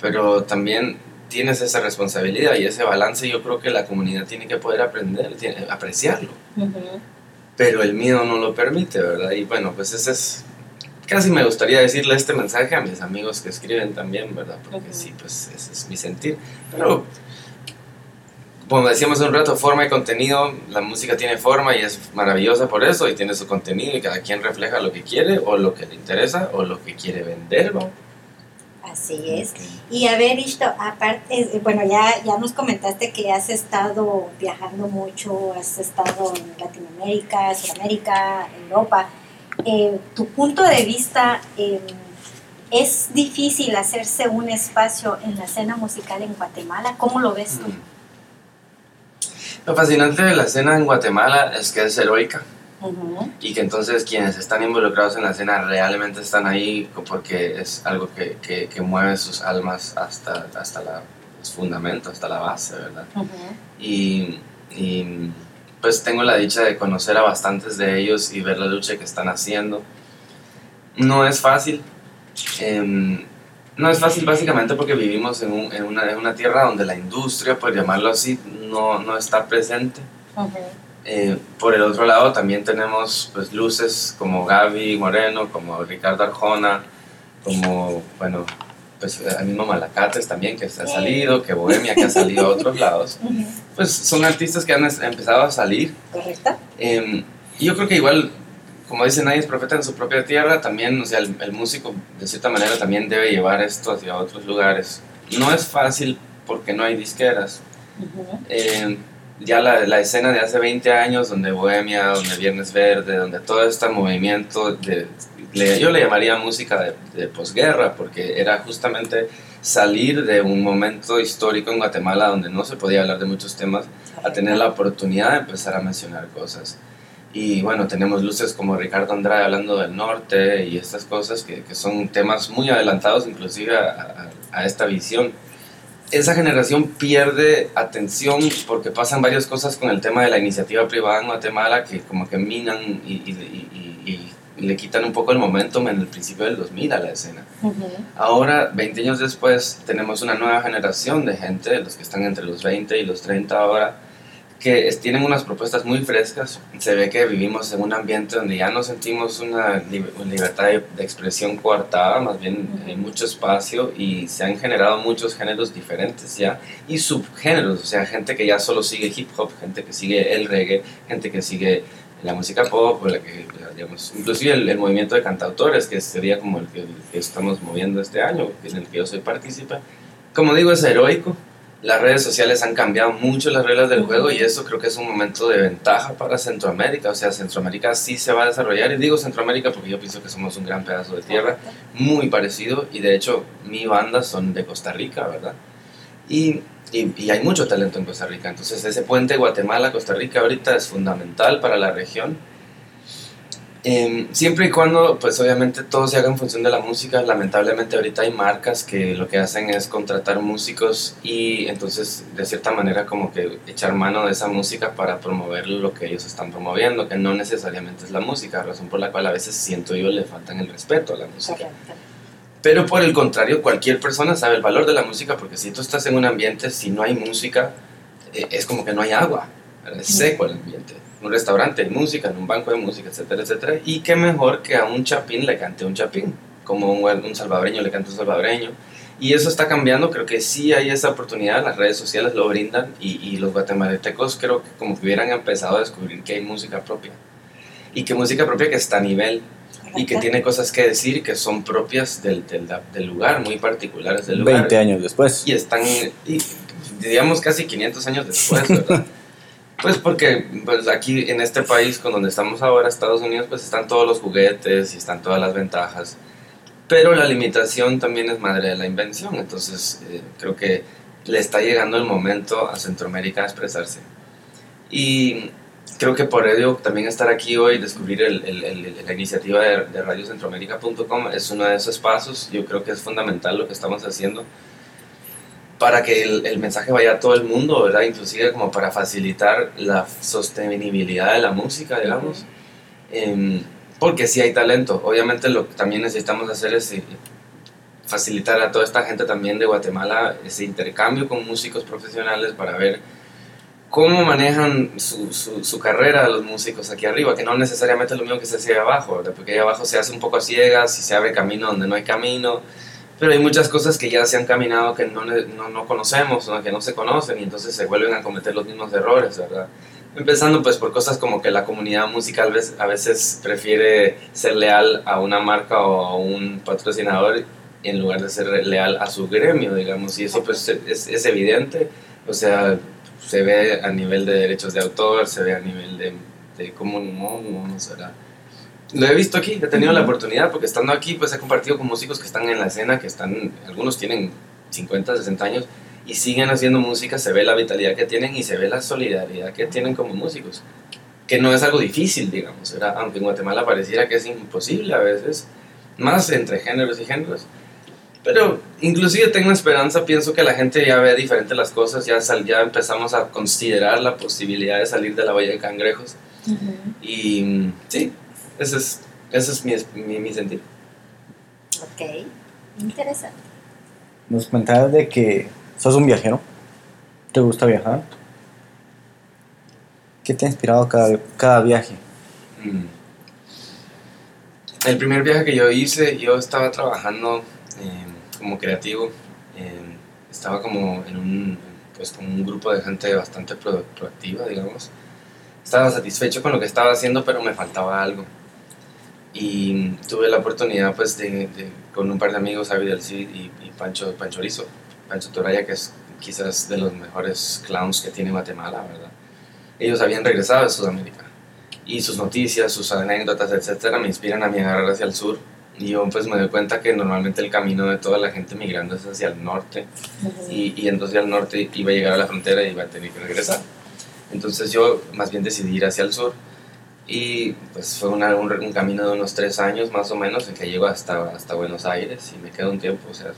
pero también tienes esa responsabilidad y ese balance yo creo que la comunidad tiene que poder aprender, tiene, apreciarlo pero el miedo no lo permite, ¿verdad? Y bueno, pues ese es, casi me gustaría decirle este mensaje a mis amigos que escriben también, ¿verdad? Porque sí, pues ese es mi sentir. Pero, como decíamos un rato, forma y contenido, la música tiene forma y es maravillosa por eso, y tiene su contenido y cada quien refleja lo que quiere o lo que le interesa o lo que quiere vender, ¿no? Así es. Y a ver, Ishto, aparte, bueno, ya, ya nos comentaste que has estado viajando mucho, has estado en Latinoamérica, Sudamérica, Europa. Eh, tu punto de vista, eh, ¿es difícil hacerse un espacio en la escena musical en Guatemala? ¿Cómo lo ves tú? Lo fascinante de la escena en Guatemala es que es heroica. Y que entonces quienes están involucrados en la escena realmente están ahí porque es algo que, que, que mueve sus almas hasta, hasta la, los fundamentos, hasta la base, ¿verdad? Y, y, pues tengo la dicha de conocer a bastantes de ellos y ver la lucha que están haciendo. No es fácil. em, no es fácil básicamente porque vivimos en, un- en una, en una tierra donde la industria, por llamarlo así, no, no está presente. Eh, por el otro lado también tenemos pues, luces como Gaby Moreno, como Ricardo Arjona, como, bueno, pues el mismo Malacates también que ha salido, que Bohemia que ha salido a otros lados. Pues son artistas que han empezado a salir. ¿Correcto? Eh, y yo creo que igual, como dice nadie es profeta en su propia tierra, también, o sea, el, el músico de cierta manera también debe llevar esto hacia otros lugares. No es fácil porque no hay disqueras, eh, ya la, la escena de hace 20 años, donde Bohemia, donde Viernes Verde, donde todo este movimiento, de, le- yo le llamaría música de, de posguerra, porque era justamente salir de un momento histórico en Guatemala donde no se podía hablar de muchos temas a tener la oportunidad de empezar a mencionar cosas. Y bueno, tenemos luces como Ricardo Andrade hablando del norte y estas cosas que, que son temas muy adelantados inclusive a, a- a esta visión. Esa generación pierde atención porque pasan varias cosas con el tema de la iniciativa privada en Guatemala que como que minan y, y- y- y- y le quitan un poco el momentum en el principio del 2000 a la escena. Ahora, 20 años después, tenemos una nueva generación de gente, los que están entre los 20 y los 30 ahora, que es- tienen unas propuestas muy frescas. Se ve que vivimos en un ambiente donde ya no sentimos una, una libertad de, de expresión coartada, más bien hay mucho espacio y se han generado muchos géneros diferentes ya y subgéneros, o sea, gente que ya solo sigue hip hop, gente que sigue el reggae, gente que sigue la música pop, la que, digamos, inclusive el, el movimiento de cantautores, que sería como el que, el que estamos moviendo este año, en el que yo soy partícipe. Como digo, es heroico. Las redes sociales han cambiado mucho las reglas del juego y eso creo que es un momento de ventaja para Centroamérica. O sea, Centroamérica sí se va a desarrollar. Y digo Centroamérica porque yo pienso que somos un gran pedazo de tierra, muy parecido. Y de hecho, mi banda son de Costa Rica, ¿verdad? Y, y, hay mucho talento en Costa Rica. Entonces, ese puente Guatemala-Costa Rica ahorita es fundamental para la región. Em, siempre y cuando, pues obviamente todo se haga en función de la música. Lamentablemente ahorita hay marcas que lo que hacen es contratar músicos y entonces de cierta manera como que echar mano de esa música para promover lo que ellos están promoviendo, que no necesariamente es la música, razón por la cual a veces siento yo le faltan el respeto a la música. Pero por el contrario, cualquier persona sabe el valor de la música porque si tú estás en un ambiente, si no hay música, eh, es como que no hay agua, es seco el ambiente. En un restaurante hay música, en un banco hay música, etcétera, etcétera. Y qué mejor que a un chapín le cante un chapín, como un, un salvadoreño le cante un salvadoreño. Y eso está cambiando, creo que sí hay esa oportunidad, las redes sociales lo brindan y, y los guatemaltecos creo que como que hubieran empezado a descubrir que hay música propia. Y que música propia que está a nivel y que tiene cosas que decir que son propias del, del, del lugar, muy particulares del lugar. 20 años después. Y están, y, digamos, casi 500 años después, ¿verdad? Pues porque pues aquí en este país con donde estamos ahora, Estados Unidos, pues están todos los juguetes y están todas las ventajas. Pero la limitación también es madre de la invención. Entonces eh, creo que le está llegando el momento a Centroamérica a expresarse. Y creo que por ello también estar aquí hoy, descubrir el, el, el, la iniciativa de, de radiocentroamérica.com es uno de esos pasos. Yo creo que es fundamental lo que estamos haciendo para que el, mensaje vaya a todo el mundo, ¿verdad? Inclusive como para facilitar la sostenibilidad de la música, digamos. Eh, porque sí hay talento. Obviamente lo que también necesitamos hacer es eh, facilitar a toda esta gente también de Guatemala ese intercambio con músicos profesionales para ver cómo manejan su, su, su, carrera los músicos aquí arriba, que no necesariamente es lo mismo que se hace abajo, ¿verdad? porque ahí abajo se hace un poco a ciegas y se abre camino donde no hay camino, pero hay muchas cosas que ya se han caminado que no, no, no conocemos, ¿no? que no se conocen y entonces se vuelven a cometer los mismos errores, ¿verdad? Empezando pues por cosas como que la comunidad musical a veces prefiere ser leal a una marca o a un patrocinador en lugar de ser leal a su gremio, digamos, y eso pues es, es evidente, o sea, se ve a nivel de derechos de autor, se ve a nivel de, de cómo no, no, no será. Lo he visto aquí, he tenido la oportunidad porque estando aquí pues he compartido con músicos que están en la escena, que están, algunos tienen 50, 60 años y siguen haciendo música, se ve la vitalidad que tienen y se ve la solidaridad que tienen como músicos, que no es algo difícil, digamos, ¿verdad? aunque en Guatemala pareciera que es imposible a veces, más entre géneros y géneros. Pero inclusive tengo esperanza, pienso que la gente ya ve diferente las cosas, ya, sal, ya empezamos a considerar la posibilidad de salir de la Bahía de Cangrejos. Uh -huh. Y sí, ese es, ese es mi, mi, mi sentir. Ok, interesante. Nos comentabas de que sos un viajero, te gusta viajar. ¿Qué te ha inspirado cada, cada viaje? Mm. El primer viaje que yo hice, yo estaba trabajando eh, como creativo, eh, estaba como en un, pues, con un grupo de gente bastante pro, proactiva, digamos. Estaba satisfecho con lo que estaba haciendo, pero me faltaba algo. Y tuve la oportunidad, pues, de, con un par de amigos, del Cid y, y Pancho, Pancho Rizo, Pancho Toraya, que es quizás de los mejores clowns que tiene Guatemala, ¿verdad? Ellos habían regresado de Sudamérica y sus noticias, sus anécdotas, etcétera, me inspiran a mí a agarrar hacia el sur Y yo pues me doy cuenta que normalmente el camino de toda la gente migrando es hacia el norte. Y, y entonces al norte iba a llegar a la frontera y iba a tener que regresar. Entonces yo más bien decidí ir hacia el sur. Y pues fue una- un, un camino de unos tres años más o menos en que llego hasta, hasta Buenos Aires y me quedo un tiempo, o sea,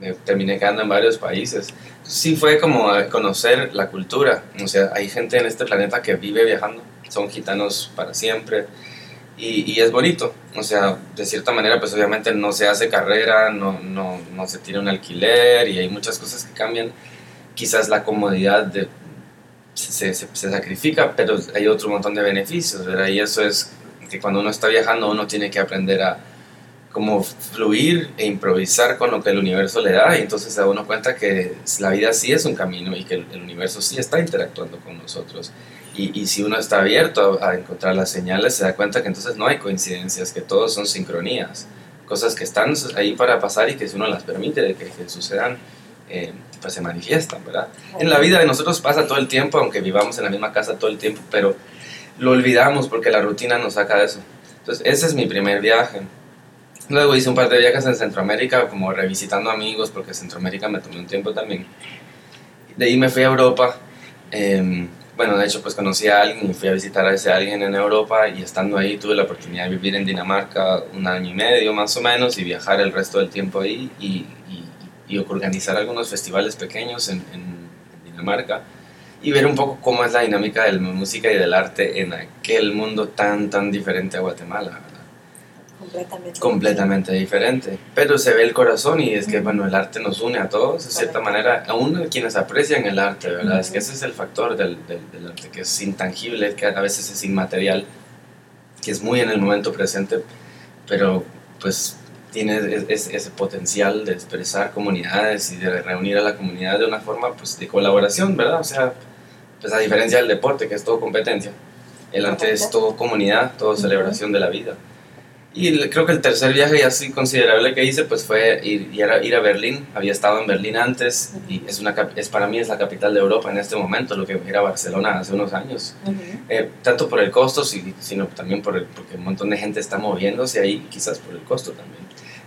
me terminé quedando en varios países. Sí fue como conocer la cultura, o sea, hay gente en este planeta que vive viajando, son gitanos para siempre y, y es bonito, o sea, de cierta manera pues obviamente no se hace carrera, no, no, no se tira un alquiler y hay muchas cosas que cambian, quizás la comodidad se, se, se sacrifica, pero hay otro montón de beneficios, ¿verdad? Y eso es que cuando uno está viajando uno tiene que aprender a como fluir e improvisar con lo que el universo le da y entonces se da uno cuenta que la vida sí es un camino y que el, universo sí está interactuando con nosotros. Y, y si uno está abierto a, a encontrar las señales, se da cuenta que entonces no hay coincidencias, que todos son sincronías, cosas que están ahí para pasar y que si uno las permite de que, que sucedan, eh, pues se manifiestan, ¿verdad? En la vida de nosotros pasa todo el tiempo, aunque vivamos en la misma casa todo el tiempo, pero lo olvidamos porque la rutina nos saca de eso. Entonces, ese es mi primer viaje. Luego hice un par de viajes en Centroamérica, como revisitando amigos, porque Centroamérica me tomó un tiempo también. De ahí me fui a Europa. eh, bueno, de hecho, pues conocí a alguien y fui a visitar a ese alguien en Europa y estando ahí tuve la oportunidad de vivir en Dinamarca un año y medio más o menos y viajar el resto del tiempo ahí y, y, y organizar algunos festivales pequeños en, en Dinamarca y ver un poco cómo es la dinámica de la música y del arte en aquel mundo tan, tan diferente a Guatemala. Completamente. completamente diferente. Pero se ve el corazón y es que, bueno, el arte nos une a todos, de cierta manera, aún a quienes aprecian el arte, ¿verdad? Es que ese es el factor del, del, del arte, que es intangible, que a veces es inmaterial, que es muy en el momento presente, pero pues tiene es- es- ese potencial de expresar comunidades y de reunir a la comunidad de una forma pues de colaboración, ¿verdad? O sea, pues a diferencia del deporte, que es todo competencia, el arte es todo comunidad, todo celebración de la vida. Y el- creo que el tercer viaje así considerable que hice pues fue ir, ir, a, ir a Berlín. Había estado en Berlín antes y es, una, es para mí es la capital de Europa en este momento, lo que era Barcelona hace unos años. Ujú. Eh, tanto por el costo, sino también por el, porque un montón de gente está moviéndose ahí, quizás por el costo también.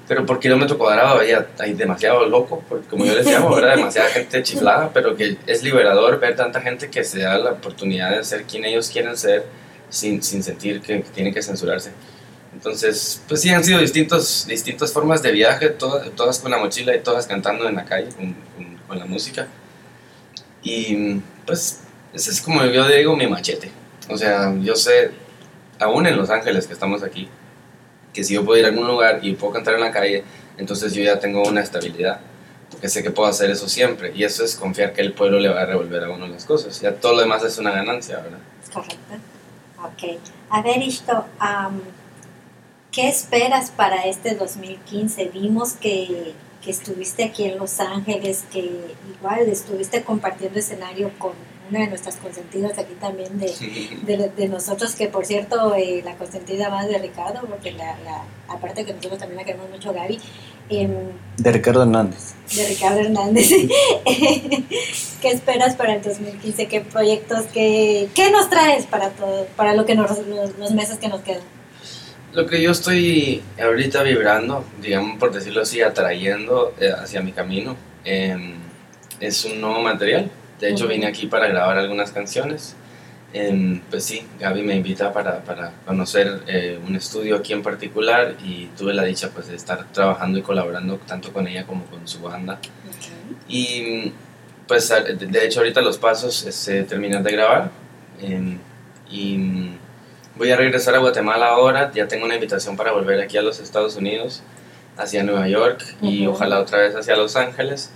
Pero por kilómetro cuadrado hay, hay demasiado loco, como yo les llamo, ¿verdad? demasiada gente chiflada, pero que es liberador ver tanta gente que se da la oportunidad de ser quien ellos quieren ser sin, sin sentir que, que tienen que censurarse. Entonces, pues sí, han sido distintos, distintas formas de viaje, todas, todas con la mochila y todas cantando en la calle con, con, con la música. Y pues ese es como yo digo mi machete. O sea, yo sé, aún en Los Ángeles que estamos aquí, que si yo puedo ir a algún lugar y puedo cantar en la calle, entonces yo ya tengo una estabilidad, porque sé que puedo hacer eso siempre. Y eso es confiar que el pueblo le va a revolver a uno las cosas. Ya todo lo demás es una ganancia, ¿verdad? Correcto. Ok. A ver, Isto, am, ¿qué esperas para este 2015? Vimos que, que estuviste aquí en Los Ángeles, que igual estuviste compartiendo escenario con una de nuestras consentidas aquí también de, de, de nosotros, que por cierto, eh, la consentida más de Ricardo, porque la, la, aparte que nosotros también la queremos mucho, Gaby, em, De Ricardo Hernández. de Ricardo Hernández. ¿Qué esperas para el 2015? ¿Qué proyectos? ¿Qué, qué nos traes para todo, para lo que nos, los, los meses que nos quedan? Lo que yo estoy ahorita vibrando, digamos por decirlo así, atrayendo eh, hacia mi camino, eh, es un nuevo material. De hecho, vine aquí para grabar algunas canciones. Eh, pues sí, Gaby me invita para, para conocer eh, un estudio aquí en particular y tuve la dicha pues, de estar trabajando y colaborando tanto con ella como con su banda. Y pues de hecho ahorita los pasos es eh, terminar de grabar eh, y voy a regresar a Guatemala ahora, ya tengo una invitación para volver aquí a los Estados Unidos, hacia Nueva York y Ujú. ojalá otra vez hacia Los Ángeles.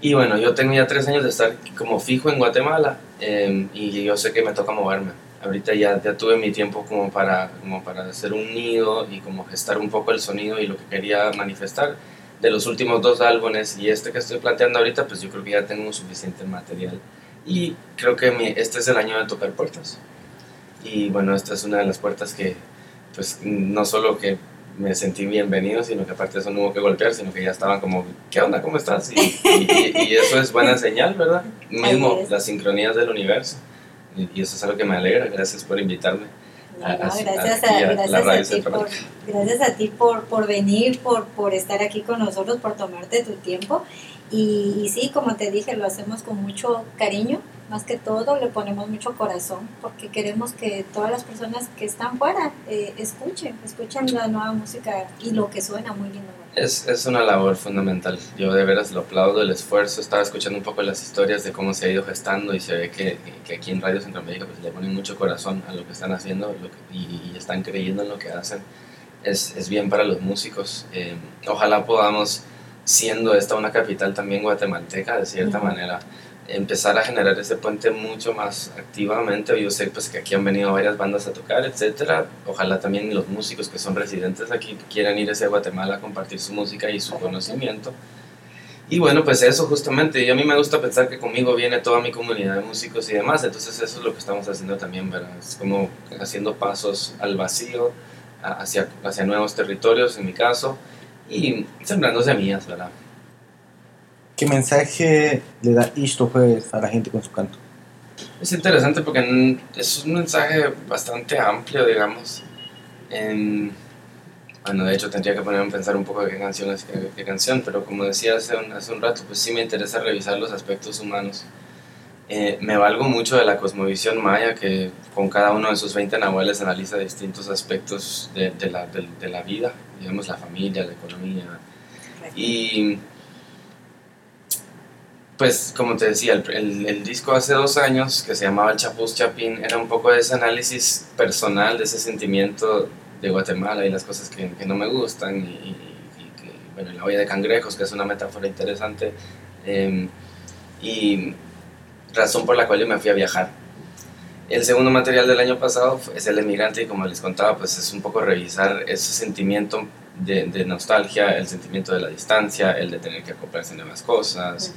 Y bueno, yo tengo ya tres años de estar como fijo en Guatemala eh, y yo sé que me toca moverme. Ahorita ya, ya tuve mi tiempo como para, como para hacer un nido y como gestar un poco el sonido y lo que quería manifestar de los últimos dos álbumes y este que estoy planteando ahorita, pues yo creo que ya tengo suficiente material. Y creo que mi, este es el año de tocar puertas. Y bueno, esta es una de las puertas que, pues no solo que me sentí bienvenido, sino que aparte de eso no hubo que golpear, sino que ya estaban como, ¿qué onda? ¿Cómo estás? Y, y- y eso es buena señal, ¿verdad? Mismo las sincronías del universo. Y, y eso es algo que me alegra, gracias por invitarme. No, a- no, a- gracias a, gracias a ti por, gracias a ti por, por venir, por, por estar aquí con nosotros, por tomarte tu tiempo. Y, y sí, como te dije, lo hacemos con mucho cariño, más que todo le ponemos mucho corazón, porque queremos que todas las personas que están fuera eh, escuchen, escuchen la nueva música y lo que suena muy lindo. Es, es una labor fundamental. Yo de veras lo aplaudo el esfuerzo. Estaba escuchando un poco las historias de cómo se ha ido gestando y se ve que, que aquí en Radio Centroamérica pues, le ponen mucho corazón a lo que están haciendo lo que- y, y están creyendo en lo que hacen. Es, es bien para los músicos. Eh, ojalá podamos, siendo esta una capital también guatemalteca, de cierta manera, empezar a generar ese puente mucho más activamente. Yo sé pues, que aquí han venido varias bandas a tocar, etcétera. Ojalá también los músicos que son residentes aquí quieran ir hacia Guatemala a compartir su música y su conocimiento. Y bueno, pues eso justamente. Y a mí me gusta pensar que conmigo viene toda mi comunidad de músicos y demás. Entonces eso es lo que estamos haciendo también, ¿verdad? Es como haciendo pasos al vacío, hacia, hacia nuevos territorios en mi caso, y sembrando semillas, ¿verdad? ¿Qué mensaje le da Isto Jueves a la gente con su canto? Es interesante porque es un mensaje bastante amplio, digamos. En- bueno, de hecho tendría que ponerme a pensar un poco de qué canción es qué, qué canción, pero como decía hace un, hace un rato, pues sí me interesa revisar los aspectos humanos. Eh, me valgo mucho de la cosmovisión maya, que con cada uno de sus 20 nahuales analiza distintos aspectos de, de la, de- de la vida, digamos la familia, la economía, y pues como te decía, el, el- el disco hace dos años que se llamaba El Chapuz Chapín era un poco de ese análisis personal, de ese sentimiento de Guatemala y las cosas que, que no me gustan y, y- y que, bueno, la olla de cangrejos, que es una metáfora interesante. Eh, y razón por la cual yo me fui a viajar. El segundo material del año pasado es El Emigrante y como les contaba, pues es un poco revisar ese sentimiento de, de nostalgia, el sentimiento de la distancia, el de tener que acoplarse a nuevas cosas.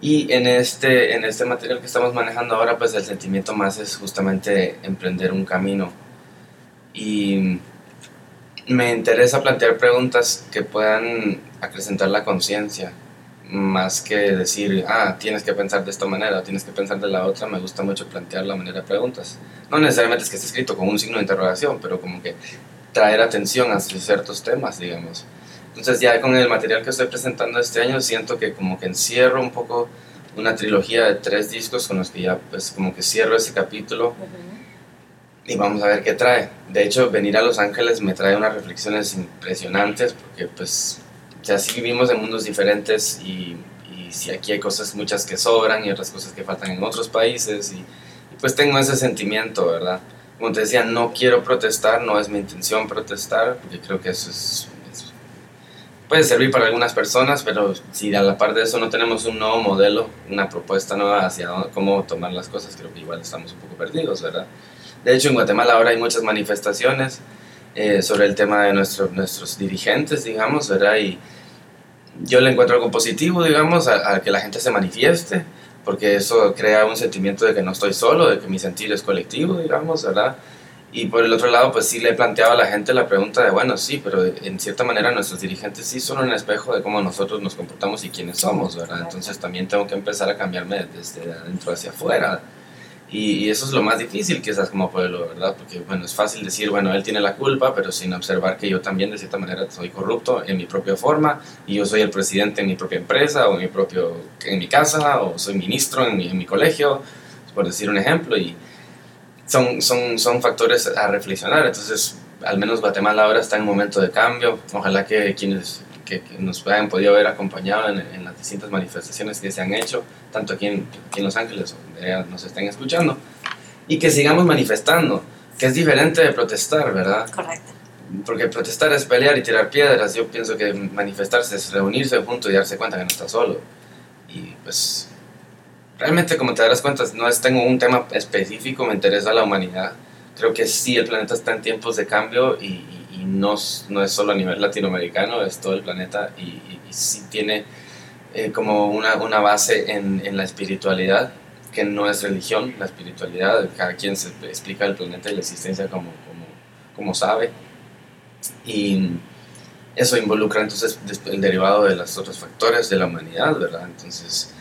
Y en este, en este material que estamos manejando ahora, pues el sentimiento más es justamente emprender un camino. Y me interesa plantear preguntas que puedan acrecentar la conciencia, más que decir, ah, tienes que pensar de esta manera, o tienes que pensar de la otra, me gusta mucho plantear la manera de preguntas. No necesariamente es que esté escrito con un signo de interrogación, pero como que traer atención hacia ciertos temas, digamos. Entonces ya con el material que estoy presentando este año siento que como que encierro un poco una trilogía de tres discos con los que ya pues como que cierro ese capítulo y vamos a ver qué trae. De hecho, venir a Los Ángeles me trae unas reflexiones impresionantes porque pues ya sí vivimos en mundos diferentes y, y sí aquí hay cosas muchas que sobran y otras cosas que faltan en otros países y, y pues tengo ese sentimiento, ¿verdad? Como te decía, no quiero protestar, no es mi intención protestar porque creo que eso es, puede servir para algunas personas, pero si a la par de eso no tenemos un nuevo modelo, una propuesta nueva hacia cómo tomar las cosas, creo que igual estamos un poco perdidos, ¿verdad? De hecho, en Guatemala ahora hay muchas manifestaciones eh, sobre el tema de nuestro- nuestros dirigentes, digamos, ¿verdad? Y yo le encuentro algo positivo, digamos, a, a que la gente se manifieste, porque eso crea un sentimiento de que no estoy solo, de que mi sentir es colectivo, digamos, ¿verdad? Y por el otro lado, pues sí le he planteado a la gente la pregunta de, bueno, sí, pero en cierta manera nuestros dirigentes sí son un espejo de cómo nosotros nos comportamos y quiénes somos, ¿verdad? Entonces también tengo que empezar a cambiarme desde adentro hacia afuera. Y, y eso es lo más difícil quizás como pueblo, ¿verdad? Porque, bueno, es fácil decir, bueno, él tiene la culpa, pero sin observar que yo también de cierta manera soy corrupto en mi propia forma y yo soy el presidente en mi propia empresa o en mi, propio, en mi casa o soy ministro en mi, en mi colegio, por decir un ejemplo. Y son, son, son factores a reflexionar. Entonces, al menos Guatemala ahora está en un momento de cambio. Ojalá que quienes que, que nos hayan podido haber acompañado en, en las distintas manifestaciones que se han hecho, tanto aquí en, aquí en Los Ángeles, donde nos estén escuchando, y que sigamos manifestando, que es diferente de protestar, ¿verdad? Correcto. Porque protestar es pelear y tirar piedras. Yo pienso que manifestarse es reunirse juntos y darse cuenta que no está solo. Y pues, realmente, como te darás cuenta, no es, tengo un tema específico, me interesa la humanidad. Creo que sí, el planeta está en tiempos de cambio y, y- no, no es solo a nivel latinoamericano, es todo el planeta y, y- y sí tiene eh, como una, una base en, en la espiritualidad, que no es religión, la espiritualidad, cada quien se explica el planeta y la existencia como, como, como sabe. Y eso involucra entonces el derivado de los otros factores de la humanidad, ¿verdad? Entonces,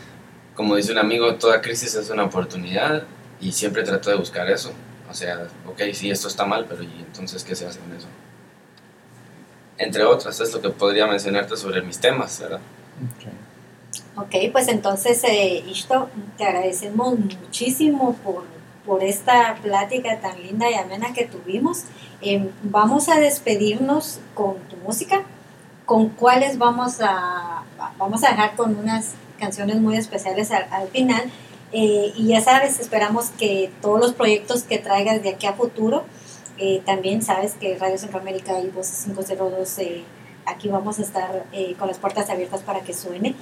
como dice un amigo, toda crisis es una oportunidad y siempre trato de buscar eso. O sea, ok, sí, esto está mal, pero ¿y entonces qué se hace con eso? Entre otras, es lo que podría mencionarte sobre mis temas, ¿verdad? Ok, pues entonces, eh, te agradecemos muchísimo por, por esta plática tan linda y amena que tuvimos. Eh, vamos a despedirnos con tu música. ¿Con cuáles vamos a, vamos a dejar con unas canciones muy especiales al, al final? Eh, y ya sabes, esperamos que todos los proyectos que traigas de aquí a futuro, eh, también sabes que Radio Centroamérica y Voces 502, eh, aquí vamos a estar eh, con las puertas abiertas para que suene.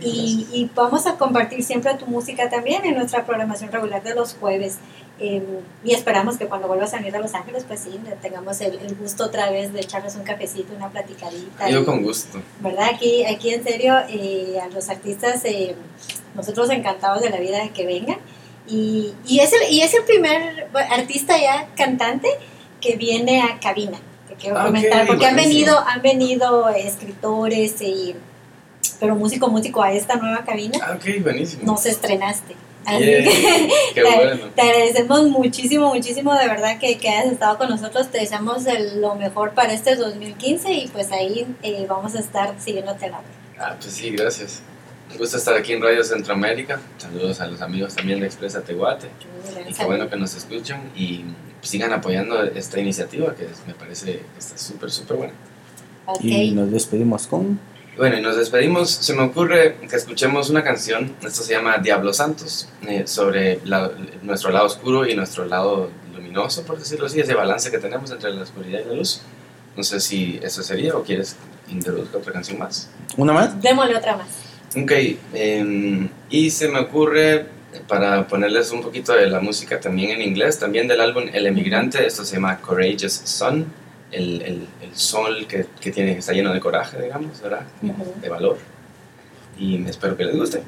Y, y vamos a compartir siempre tu música también en nuestra programación regular de los jueves. Eh, y esperamos que cuando vuelvas a venir a Los Ángeles, pues sí, tengamos el, el gusto otra vez de echarnos un cafecito, una platicadita. Yo y- con gusto. ¿Verdad? Aquí, aquí en serio, eh, a los artistas, eh, nosotros encantados de la vida de que vengan. Y, y, es el, y es el primer artista ya cantante que viene a cabina. Te quiero Ah, comentar, porque han venido, han venido escritores, y, pero músico, músico a esta nueva cabina, Ah, ok, buenísimo. nos estrenaste. Así Yeah, que Qué bueno. te agradecemos muchísimo, muchísimo de verdad que, que hayas estado con nosotros. Te deseamos el- lo mejor para este 2015 y pues ahí eh, vamos a estar siguiéndote la Ah, pues sí, gracias. Un gusto estar aquí en Radio Centroamérica. Saludos a los amigos también de Expresa Teguate. Y qué bueno que nos escuchan y sigan apoyando esta iniciativa que es- me parece que está súper, súper buena. Ok. Y nos despedimos con. Bueno, y nos despedimos. Se me ocurre que escuchemos una canción, esto se llama Diablos Santos, eh, sobre la- nuestro lado oscuro y nuestro lado luminoso, por decirlo así, ese balance que tenemos entre la oscuridad y la luz. No sé si eso sería o quieres introduzca otra canción más. ¿Una más? Démosle otra más. Ok, em, y se me ocurre para ponerles un poquito de la música también en inglés, también del álbum El Emigrante, esto se llama Courageous Sun, el, el, el sol que, que, tiene, que está lleno de coraje, digamos, ¿verdad? Ujú. De valor. Y espero que les guste.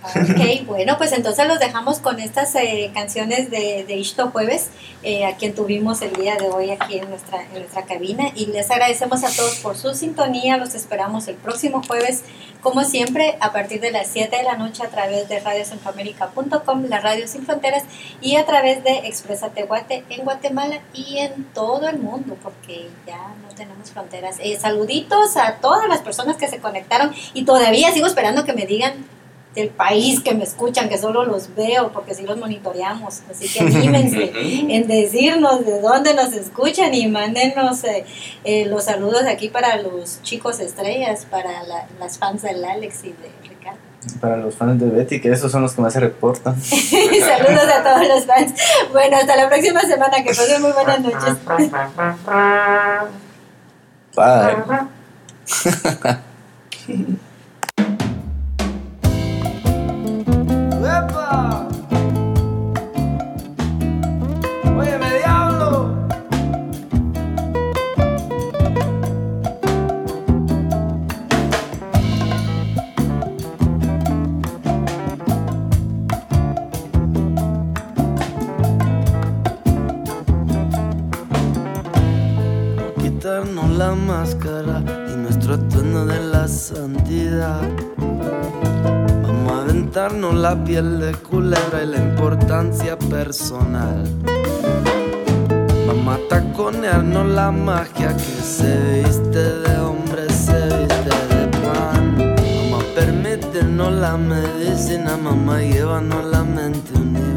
Ok, bueno, pues entonces los dejamos con estas eh, canciones de, de Ishto Jueves, eh, a quien tuvimos el día de hoy aquí en nuestra, en nuestra cabina. Y les agradecemos a todos por su sintonía. Los esperamos el próximo jueves, como siempre, a partir de las 7 de la noche a través de radiocentroamérica.com, la radio sin fronteras, y a través de Expresa Tehuate en Guatemala y en todo el mundo, porque ya no tenemos fronteras. Eh, saluditos a todas las personas que se conectaron y todavía sigo esperando que me digan del país que me escuchan, que solo los veo, porque sí los monitoreamos. Así que anímense en decirnos de dónde nos escuchan y mándenos eh, eh, los saludos aquí para los chicos estrellas, para la- las fans del Alex y de Ricardo. Para los fans de Betty, que esos son los que más se reportan. saludos a todos los fans. Bueno, hasta la próxima semana, que pasen muy buenas noches. Bye. máscara y nuestro atuendo de la santidad. A aventarnos la piel de culebra y la importancia personal. A taconearnos la magia que se viste de hombre, se viste de pan. Vamos a permitirnos la medicina, mamá, llévanos la mente universal.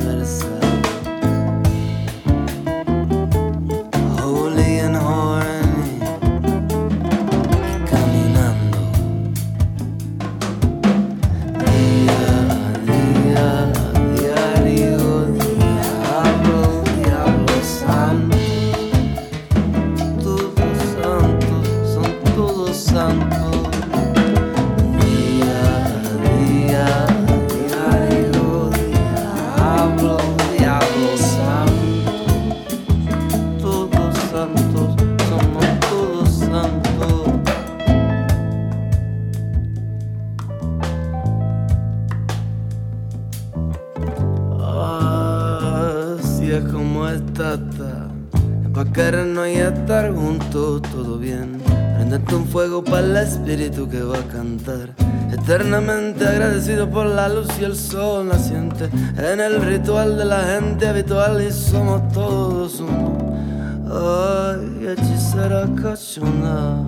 Y el sol naciente. En el ritual de la gente habitual y somos todos uno. Ay, hechicera cachona.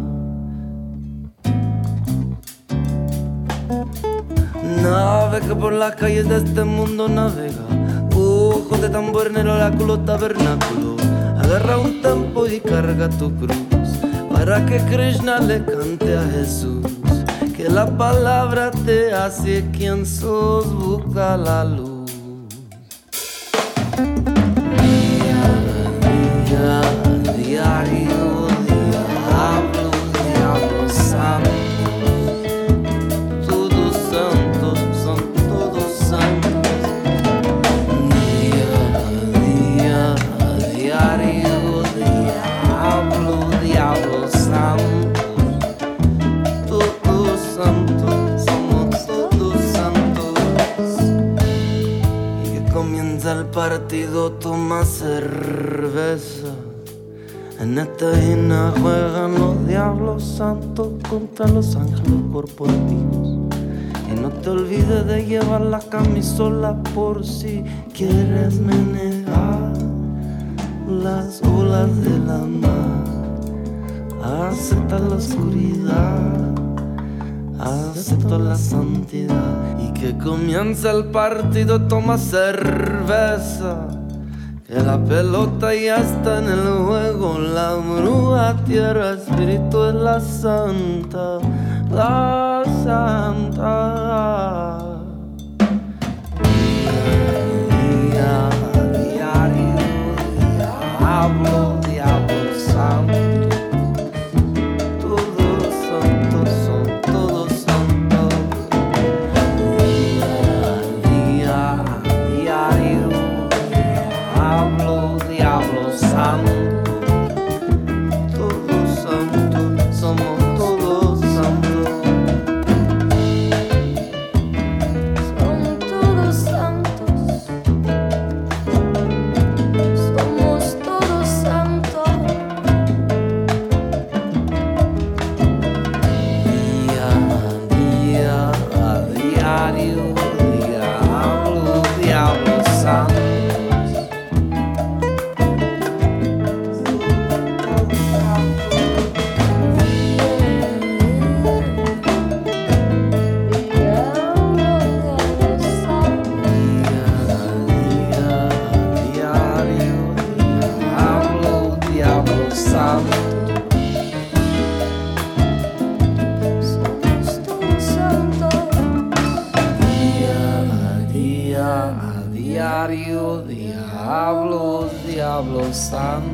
Nave que por las calles de este mundo navega. Ojos de tambor en el oráculo tabernáculo. Agarra un tempo y carga tu cruz. Para que Krishna le cante a Jesús. Que la palabra te hace quien sos, busca la luz. Partido, toma cerveza. En esta esquina juegan los diablos santos contra los ángeles corporativos. Y no te olvides de llevar la camisola por si quieres menear las olas de la mar. Acepta la oscuridad, acepto la santidad. Y que comienza el partido, toma cerveza. Que la pelota ya está en el juego, la bruja, tierra, espíritu es la santa, la santa. sun